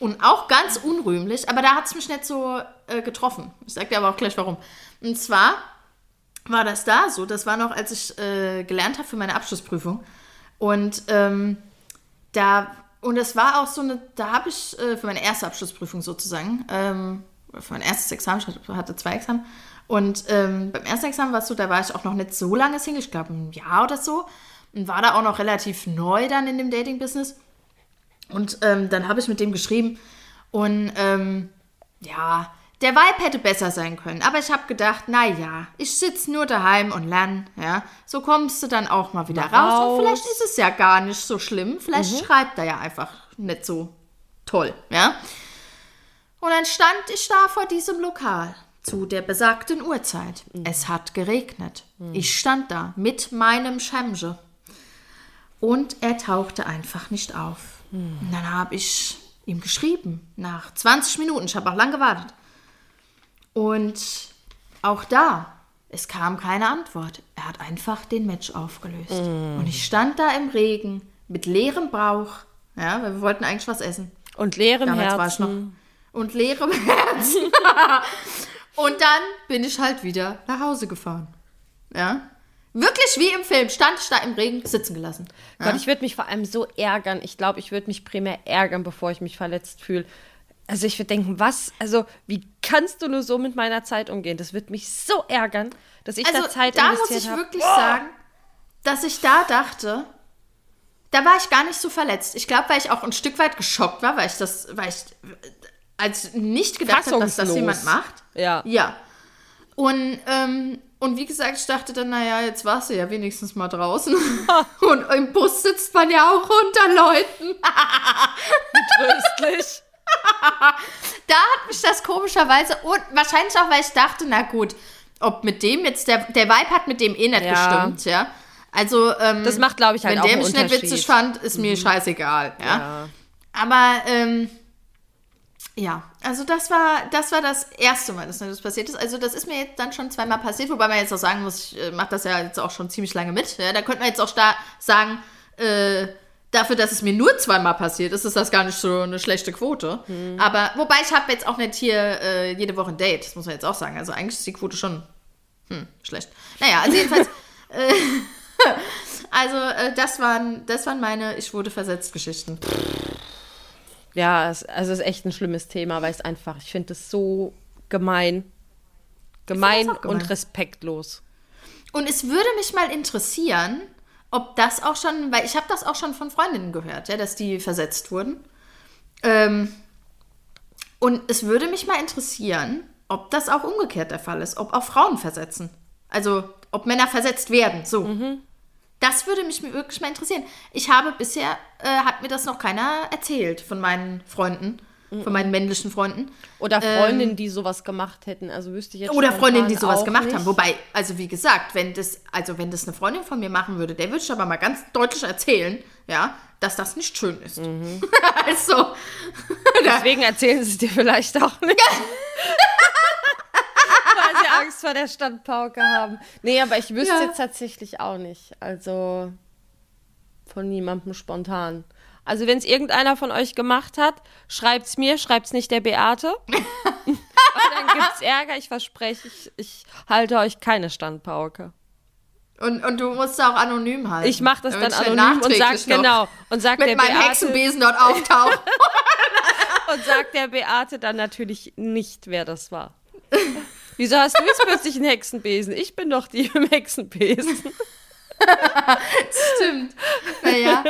Und auch ganz unrühmlich, aber da hat es mich nicht so äh, getroffen. Ich sag dir aber auch gleich warum. Und zwar war das da so, das war noch, als ich äh, gelernt habe für meine Abschlussprüfung. Und ähm, da, und das war auch so eine, da habe ich äh, für meine erste Abschlussprüfung sozusagen, ähm, für mein erstes Examen, ich hatte zwei Examen. Und ähm, beim ersten Examen war es so, da war ich auch noch nicht so lange Single, ich glaube ein Jahr oder so. Und war da auch noch relativ neu dann in dem Dating-Business. Und ähm, dann habe ich mit dem geschrieben und ähm, ja, der Vibe hätte besser sein können. Aber ich habe gedacht, na ja, ich sitze nur daheim und lerne, ja. So kommst du dann auch mal wieder Mal raus. Und raus. vielleicht ist es ja gar nicht so schlimm. Vielleicht schreibt er ja einfach nicht so toll, ja. Und dann stand ich da vor diesem Lokal zu der besagten Uhrzeit. Es hat geregnet. Ich stand da mit meinem Schemse. Und er tauchte einfach nicht auf. Und dann habe ich ihm geschrieben, nach 20 Minuten, ich habe auch lang gewartet. Und auch da, es kam keine Antwort. Er hat einfach den Match aufgelöst. Und ich stand da im Regen mit leerem Bauch, ja, weil wir wollten eigentlich was essen. Und leerem Damals war ich noch. Herzen. Und leerem Herzen. und dann bin ich halt wieder nach Hause gefahren. Ja. Wirklich wie im Film. Stand ich da im Regen sitzen gelassen. Gott, ich würde mich vor allem so ärgern. Ich glaube, ich würde mich primär ärgern, bevor ich mich verletzt fühle. Also ich würde denken, was, also wie kannst du nur so mit meiner Zeit umgehen? Das wird mich so ärgern, dass ich Also da Zeit da muss investiert ich habe. wirklich sagen, dass ich da dachte, da war ich gar nicht so verletzt. Ich glaube, weil ich auch ein Stück weit geschockt war, weil ich das, weil ich als nicht gedacht habe, dass das jemand macht. Ja. Ja. Und, ähm, und wie gesagt, ich dachte dann, naja, jetzt warst du ja wenigstens mal draußen. und im Bus sitzt man ja auch unter Leuten. Tröstlich. Da hat mich das komischerweise und wahrscheinlich auch, weil ich dachte, na gut, ob mit dem jetzt, der, der Vibe hat mit dem eh nicht Ja. gestimmt, ja. Also, ähm, Das macht, glaube ich, halt wenn auch der mich nicht. Mhm. witzig fand, ist mir scheißegal, ja. Ja. Aber, ähm, ja, also das war, das war das erste Mal, dass mir das passiert ist. Also das ist mir jetzt dann schon zweimal passiert, wobei man jetzt auch sagen muss, ich äh, mache das ja jetzt auch schon ziemlich lange mit. Ja? Da könnte man jetzt auch da sagen, äh, dafür, dass es mir nur zweimal passiert ist, ist das gar nicht so eine schlechte Quote. Mhm. Aber wobei ich habe jetzt auch nicht hier äh, jede Woche ein Date, das muss man jetzt auch sagen. Also eigentlich ist die Quote schon hm, schlecht. Naja, also jedenfalls. äh, also äh, das waren, das waren meine Ich wurde versetzt Geschichten. Ja, es, also es ist echt ein schlimmes Thema, weil es einfach, ich finde es so gemein. Gemein, gemein. und respektlos. Und es würde mich mal interessieren, ob das auch schon, weil ich habe das auch schon von Freundinnen gehört, ja, dass die versetzt wurden. Ähm, und es würde mich mal interessieren, ob das auch umgekehrt der Fall ist, ob auch Frauen versetzen. Also ob Männer versetzt werden, so. Das würde mich wirklich mal interessieren. Ich habe bisher, äh, hat mir das noch keiner erzählt von meinen Freunden, von meinen männlichen Freunden. Oder Freundinnen, die sowas gemacht hätten. Also wüsste ich jetzt Ähm, Oder Freundinnen, die sowas gemacht nicht. haben. Wobei, also wie gesagt, wenn das, also wenn das eine Freundin von mir machen würde, der würde ich aber mal ganz deutlich erzählen, ja, dass das nicht schön ist. Mhm. also, Deswegen erzählen sie es dir vielleicht auch nicht. Weil sie Angst vor der Standpauke haben. Nee, aber ich wüsste Ja. jetzt tatsächlich auch nicht. Also von niemandem spontan. Also wenn es irgendeiner von euch gemacht hat, schreibt's mir, schreibt's nicht der Beate. Aber dann gibt's Ärger, ich verspreche, ich, ich halte euch keine Standpauke. und, und du musst auch anonym halten. Ich mache das dann anonym und sag genau und sag der Mit meinem Beate Hexenbesen dort auftauche. und sag der Beate dann natürlich nicht, wer das war. Wieso hast du jetzt plötzlich einen Hexenbesen? Ich bin doch die im Hexenbesen. Stimmt. Naja.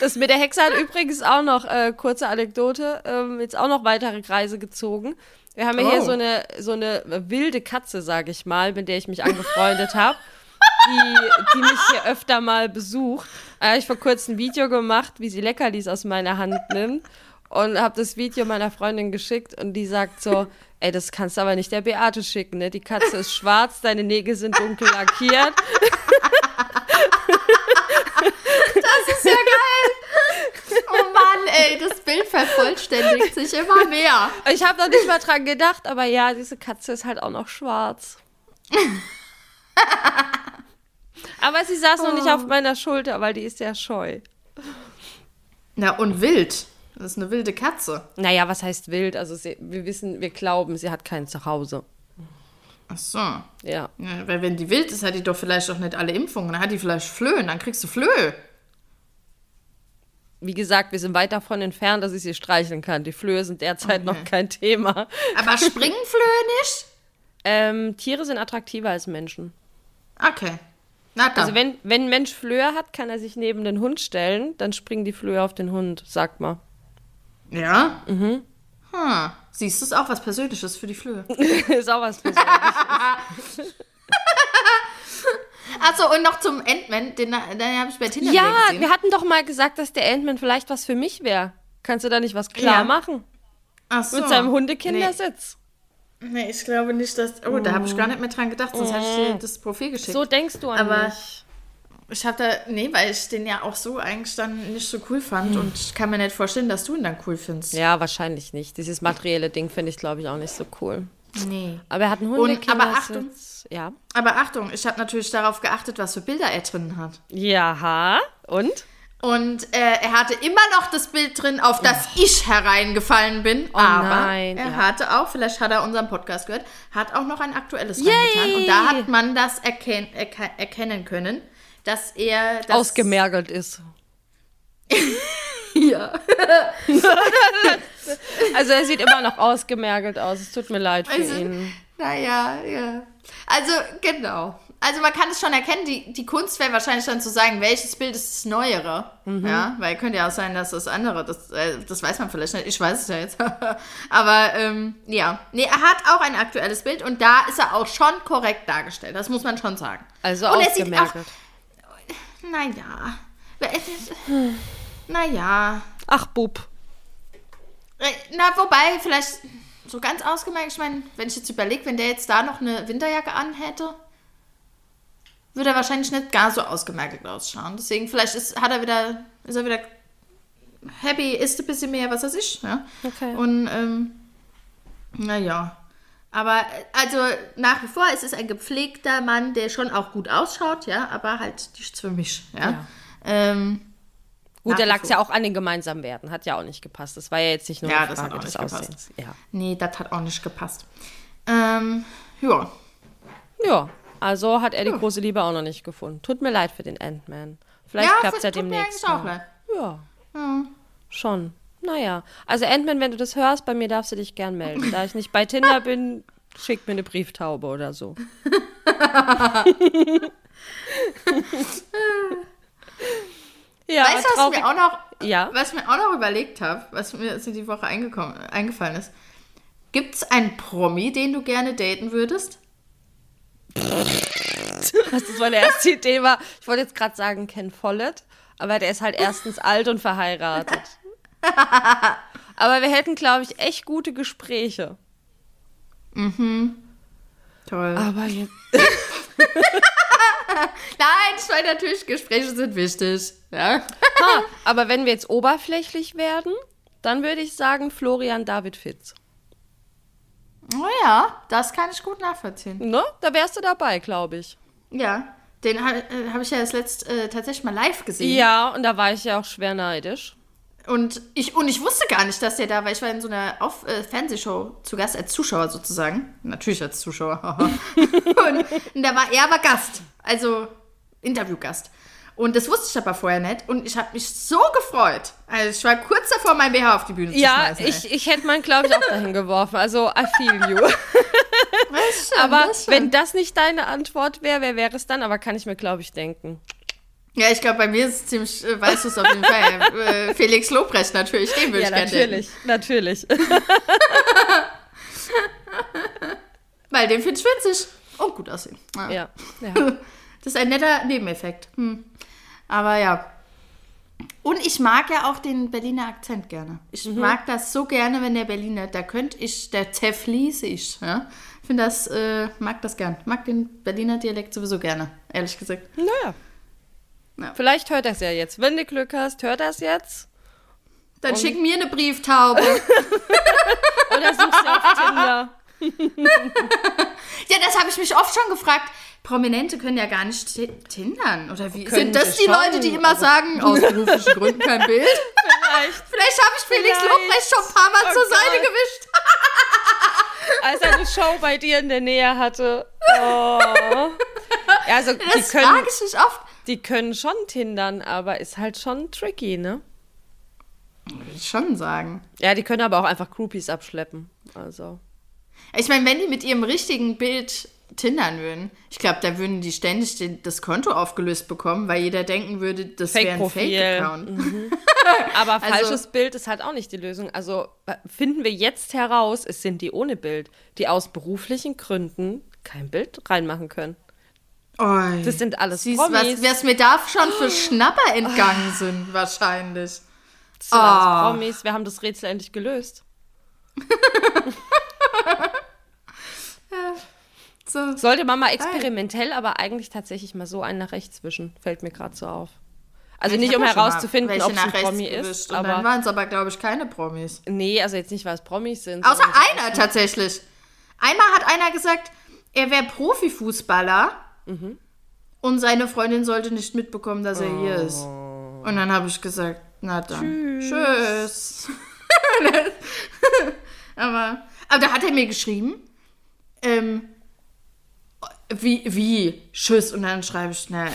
Das mit der Hexe hat übrigens auch noch, äh, kurze Anekdote, ähm, jetzt auch noch weitere Kreise gezogen. Wir haben ja hier Oh. so eine, so eine wilde Katze, sag ich mal, mit der ich mich angefreundet habe. Die, die mich hier öfter mal besucht. Da habe ich vor kurzem ein Video gemacht, wie sie Leckerlis aus meiner Hand nimmt. Und habe das Video meiner Freundin geschickt und die sagt so, ey, das kannst du aber nicht der Beate schicken, ne? Die Katze ist schwarz, deine Nägel sind dunkel lackiert. Das ist ja geil. Oh Mann, ey, das Bild vervollständigt sich immer mehr. Ich habe noch nicht mal dran gedacht, aber ja, diese Katze ist halt auch noch schwarz. aber sie saß noch nicht auf meiner Schulter, weil die ist ja scheu. Na, und wild. Das ist eine wilde Katze. Naja, was heißt wild? Also sie, wir wissen, wir glauben, sie hat kein Zuhause. Ach so. Ja. Ja, weil wenn die wild ist, hat die doch vielleicht auch nicht alle Impfungen. Dann hat die vielleicht Flöhen, dann kriegst du Flöhe. Wie gesagt, wir sind weit davon entfernt, dass ich sie streicheln kann. Die Flöhe sind derzeit noch kein Thema. Aber springen Flöhe nicht? Ähm, Tiere sind attraktiver als Menschen. Okay. Na dann. Also wenn, wenn ein Mensch Flöhe hat, kann er sich neben den Hund stellen, dann springen die Flöhe auf den Hund, sagt mal. ja? Mhm. Hm. Siehst du, ist auch was Persönliches für die Flöhe. ist auch was Persönliches. Achso, und noch zum Ant-Man, den, den habe ich bei Tinder Ja, gesehen. wir hatten doch mal gesagt, dass der Ant-Man vielleicht was für mich wäre. Kannst du da nicht was klar Ja. machen? Ach so. Mit seinem Hundekindersitz. Nee. nee, ich glaube nicht, dass. Oh, da habe ich gar nicht mehr dran gedacht, sonst hätte ich dir das Profil geschickt. So denkst du an Aber mich. Ich habe da. Nee, weil ich den ja auch so eigentlich dann nicht so cool fand und ich kann mir nicht vorstellen, dass du ihn dann cool findest. Ja, wahrscheinlich nicht. Dieses materielle Ding finde ich, glaube ich, auch nicht so cool. Nee. Aber er hat einen Und- aber Hundekindersitz. Ja. Aber Achtung, ich habe natürlich darauf geachtet, was für Bilder er drin hat. Jaha. Und? Und äh, er hatte immer noch das Bild drin, auf das ich hereingefallen bin. aber Oh nein, er ja. hatte auch, vielleicht hat er unseren Podcast gehört, hat auch noch ein aktuelles reingetan. Und da hat man das erken erke erkennen können, dass er das Ausgemergelt ist. Ja. Also er sieht immer noch ausgemergelt aus. Es tut mir leid für Also, ihn. Naja, ja. Also, genau. Also man kann es schon erkennen, die, die Kunst wäre wahrscheinlich dann zu sagen, welches Bild ist das Neuere. Mhm. Ja, weil könnte ja auch sein, dass das andere, das, äh, das weiß man vielleicht nicht, ich weiß es ja jetzt. Aber ähm, ja, nee, er hat auch ein aktuelles Bild und da ist er auch schon korrekt dargestellt, das muss man schon sagen. Also und er sieht auch, naja, naja, Ach, Bub. Äh, Na, wobei, vielleicht so ganz ausgemerkt, ich meine, wenn ich jetzt überlege, wenn der jetzt da noch eine Winterjacke anhätte, würde er wahrscheinlich nicht gar so ausgemergelt ausschauen. Deswegen, vielleicht ist, hat er wieder, ist er wieder happy, isst ein bisschen mehr, was weiß ich. Ja? Okay. Und, ähm, naja. Aber, äh, also, nach wie vor, es ist ein gepflegter Mann, der schon auch gut ausschaut, ja, aber halt nichts für mich, ja. Ja. Ähm, Gut, da lag es ja auch an den gemeinsamen Werten. Hat ja auch nicht gepasst. Das war ja jetzt nicht nur Ja, eine das hat Frage auch des nicht gepasst. Aussehens. Ja. nee, das hat auch nicht gepasst. Ähm, ja. ja, also hat er die große Liebe auch noch nicht gefunden. Tut mir leid für den Ant-Man. Vielleicht ja, klappt es ja mir demnächst. eigentlich auch leid. Ja. Schon. Naja. Also Ant-Man, wenn du das hörst, bei mir darfst du dich gern melden. Da ich nicht bei Tinder bin, schick mir eine Brieftaube oder so. ja, weißt du, was mir auch noch, Ja. was mir auch noch überlegt habe, was mir so die Woche eingekommen, eingefallen ist? Gibt es einen Promi, den du gerne daten würdest? Was das meine erste Idee war. Ich wollte jetzt gerade sagen Ken Follett, aber der ist halt erstens alt und verheiratet. Aber wir hätten, glaube ich, echt gute Gespräche. Toll. Aber jetzt. Nein, ich meine natürlich, Gespräche sind wichtig. Ja. Ha, aber wenn wir jetzt oberflächlich werden, dann würde ich sagen Florian David Fitz. Oh ja, das kann ich gut nachvollziehen. Ne? Da wärst du dabei, glaube ich. Ja, den äh, habe ich ja das letzt äh, tatsächlich mal live gesehen. Ja, und da war ich ja auch schwer neidisch. Und ich, und ich wusste gar nicht, dass der da war. Ich war in so einer Auf äh, Fernsehshow zu Gast als Zuschauer sozusagen. Natürlich als Zuschauer. und, und da war er aber Gast. Also Interviewgast. Und das wusste ich aber vorher nicht. Und ich habe mich so gefreut. Also ich war kurz davor, mein BH auf die Bühne zu Ja, schmeißen. ey. ich, ich hätte meinen, glaube ich, auch dahin geworfen. Also, I feel you. Schon, Aber wenn das nicht deine Antwort wäre, wer wäre es dann? Aber kann ich mir, glaube ich, denken. Ja, ich glaube, bei mir ist es ziemlich, äh, weißt du es auf jeden Fall. Äh, Felix Lobrecht natürlich, den würde Ja, ich gerne natürlich, natürlich. Weil den finde ich witzig. Und gut aussehen. Ja. ja, ja. Das ist ein netter Nebeneffekt. Hm. Aber ja. Und ich mag ja auch den Berliner Akzent gerne. Ich Mhm. mag das so gerne, wenn der Berliner, da könnte ich, der zerfließe ich. Ja? Ich finde das, äh, mag das gern. Mag den Berliner Dialekt sowieso gerne, ehrlich gesagt. Naja. Ja. Vielleicht hört er es ja jetzt. Wenn du Glück hast, hört er es jetzt. Dann schick mir eine Brieftaube. Oder suchst du auf Tinder. ja, das habe ich mich oft schon gefragt. Prominente können ja gar nicht ti- tindern. Oder wie? Können Sind das die schon, Leute, die immer also- sagen, aus beruflichen Gründen kein Bild? Vielleicht, Vielleicht habe ich Felix Vielleicht. Lobrecht schon ein paar Mal Oh zur Seite Gott. gewischt. als er eine Show bei dir in der Nähe hatte. Oh. Ja, also, die Das frage ich mich oft. Die können schon tindern, aber ist halt schon tricky, ne? Würde ich schon sagen. Ja, die können aber auch einfach Groupies abschleppen. Also. Ich meine, wenn die mit ihrem richtigen Bild tindern würden, ich glaube, da würden die ständig das Konto aufgelöst bekommen, weil jeder denken würde, das wäre ein. Fake-Account. Aber Also- falsches Bild ist halt auch nicht die Lösung. Also finden wir jetzt heraus, es sind die ohne Bild, die aus beruflichen Gründen kein Bild reinmachen können. Oi. Das sind alles Siehst, Promis. was, was mir da schon für Schnapper entgangen sind, wahrscheinlich. Das sind alles Ah. Promis. Wir haben das Rätsel endlich gelöst. So. Sollte man mal experimentell, aber eigentlich tatsächlich mal so einen nach rechts wischen. Fällt mir gerade so auf. Also Ich nicht, um ja herauszufinden, welche ob es ein nach rechts Promi ist. Und dann Aber waren es aber, glaube ich, keine Promis. nee, also jetzt nicht, weil es Promis sind. Außer so- einer tatsächlich. Einmal hat einer gesagt, er wäre Profifußballer Mhm. und seine Freundin sollte nicht mitbekommen, dass er hier ist. Oh. Und dann habe ich gesagt, na dann, tschüss. aber, aber da hat er mir geschrieben, ähm, wie, wie, tschüss. Und dann schreibe ich, na,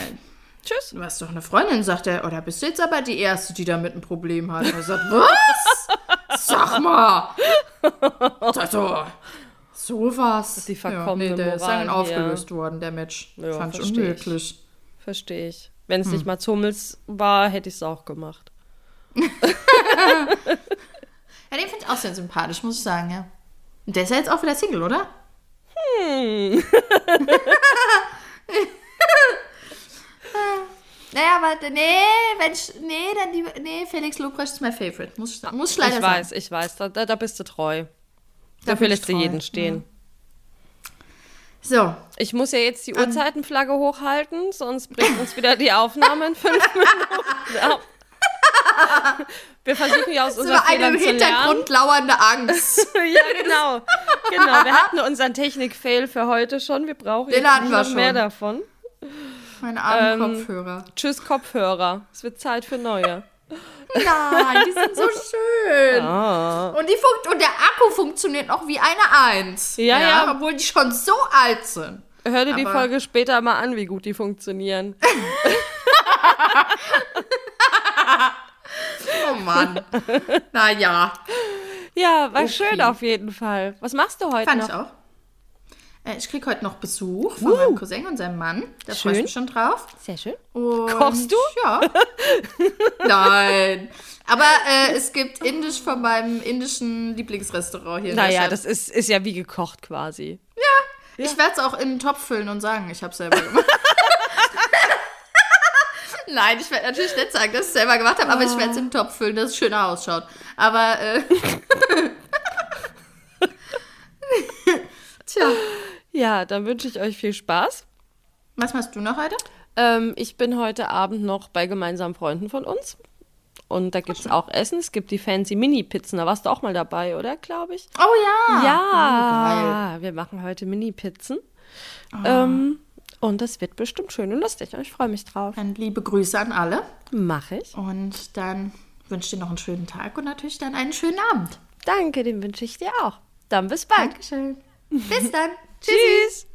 Tschüss. du hast doch eine Freundin, sagt er. Oder bist du jetzt aber die Erste, die damit ein Problem hat? Er sagt, was? Sag mal. Also, so was. Die verkommene ja, nee, der ist Moral dann hier. aufgelöst worden, der Match. Ja, Fand ich ich. unmöglich. Verstehe ich. Wenn es Hm. nicht mal Hummels war, hätte ich es auch gemacht. Ja, den finde ich auch sehr sympathisch, muss ich sagen, ja. Und der ist ja jetzt auch wieder Single, oder? Hm. naja, aber nee, wenn ich, nee, dann lieber, nee, Felix Lobrecht ist mein Favorite, muss ich, muss ich leider ich sagen. weiß, ich weiß. Da, da bist du treu. Da Dafür lässt treu, jeden stehen. So, Ich muss ja jetzt die Uhrzeitenflagge hochhalten, sonst bringt uns wieder die Aufnahme in fünf Minuten ab. Wir versuchen ja aus so unseren Fehlern zu lernen. Hintergrund lauernde Angst. ja, genau. Genau, wir hatten unseren Technik-Fail für heute schon. Wir brauchen Den jetzt noch mehr schon. davon. Meine armen Ähm, Kopfhörer. Tschüss, Kopfhörer. Es wird Zeit für neue. Nein, die sind so schön. Ah. Und, die funkt und der Akku funktioniert noch wie eine Eins. Ja, ja. Obwohl die schon so alt sind. Hör dir die Aber- Folge später mal an, wie gut die funktionieren. Oh Mann. naja, Ja, war schön auf jeden Fall. Was machst du heute fand noch? ich auch. Äh, Ich krieg heute noch Besuch von meinem Cousin und seinem Mann. Da freue ich mich schon drauf. Sehr schön. Und, Kochst du? Ja. Nein. Aber äh, es gibt Indisch von meinem indischen Lieblingsrestaurant hier Naja, das ist, ist ja wie gekocht quasi. Ich werde es auch in den Topf füllen und sagen, ich habe selber gemacht. Nein, ich werde natürlich nicht sagen, dass ich es selber gemacht habe, aber ich werde es in den Topf füllen, dass es schöner ausschaut. Aber, äh, Tja, Ja, dann wünsche ich euch viel Spaß. was machst du noch heute? Ähm, ich bin heute Abend noch bei gemeinsamen Freunden von uns. Und da gibt es auch Essen. Es gibt die fancy Mini-Pizzen. Da warst du auch mal dabei, oder? Glaube ich. Oh ja. Ja, wir machen heute Mini-Pizzen. Ähm, und das wird bestimmt schön und lustig. Und ich freue mich drauf. Dann liebe Grüße an alle. Mache ich. Und dann wünsche ich dir noch einen schönen Tag und natürlich dann einen schönen Abend. Danke, den wünsche ich dir auch. Dann bis bald. Dankeschön. Bis dann. Tschüss.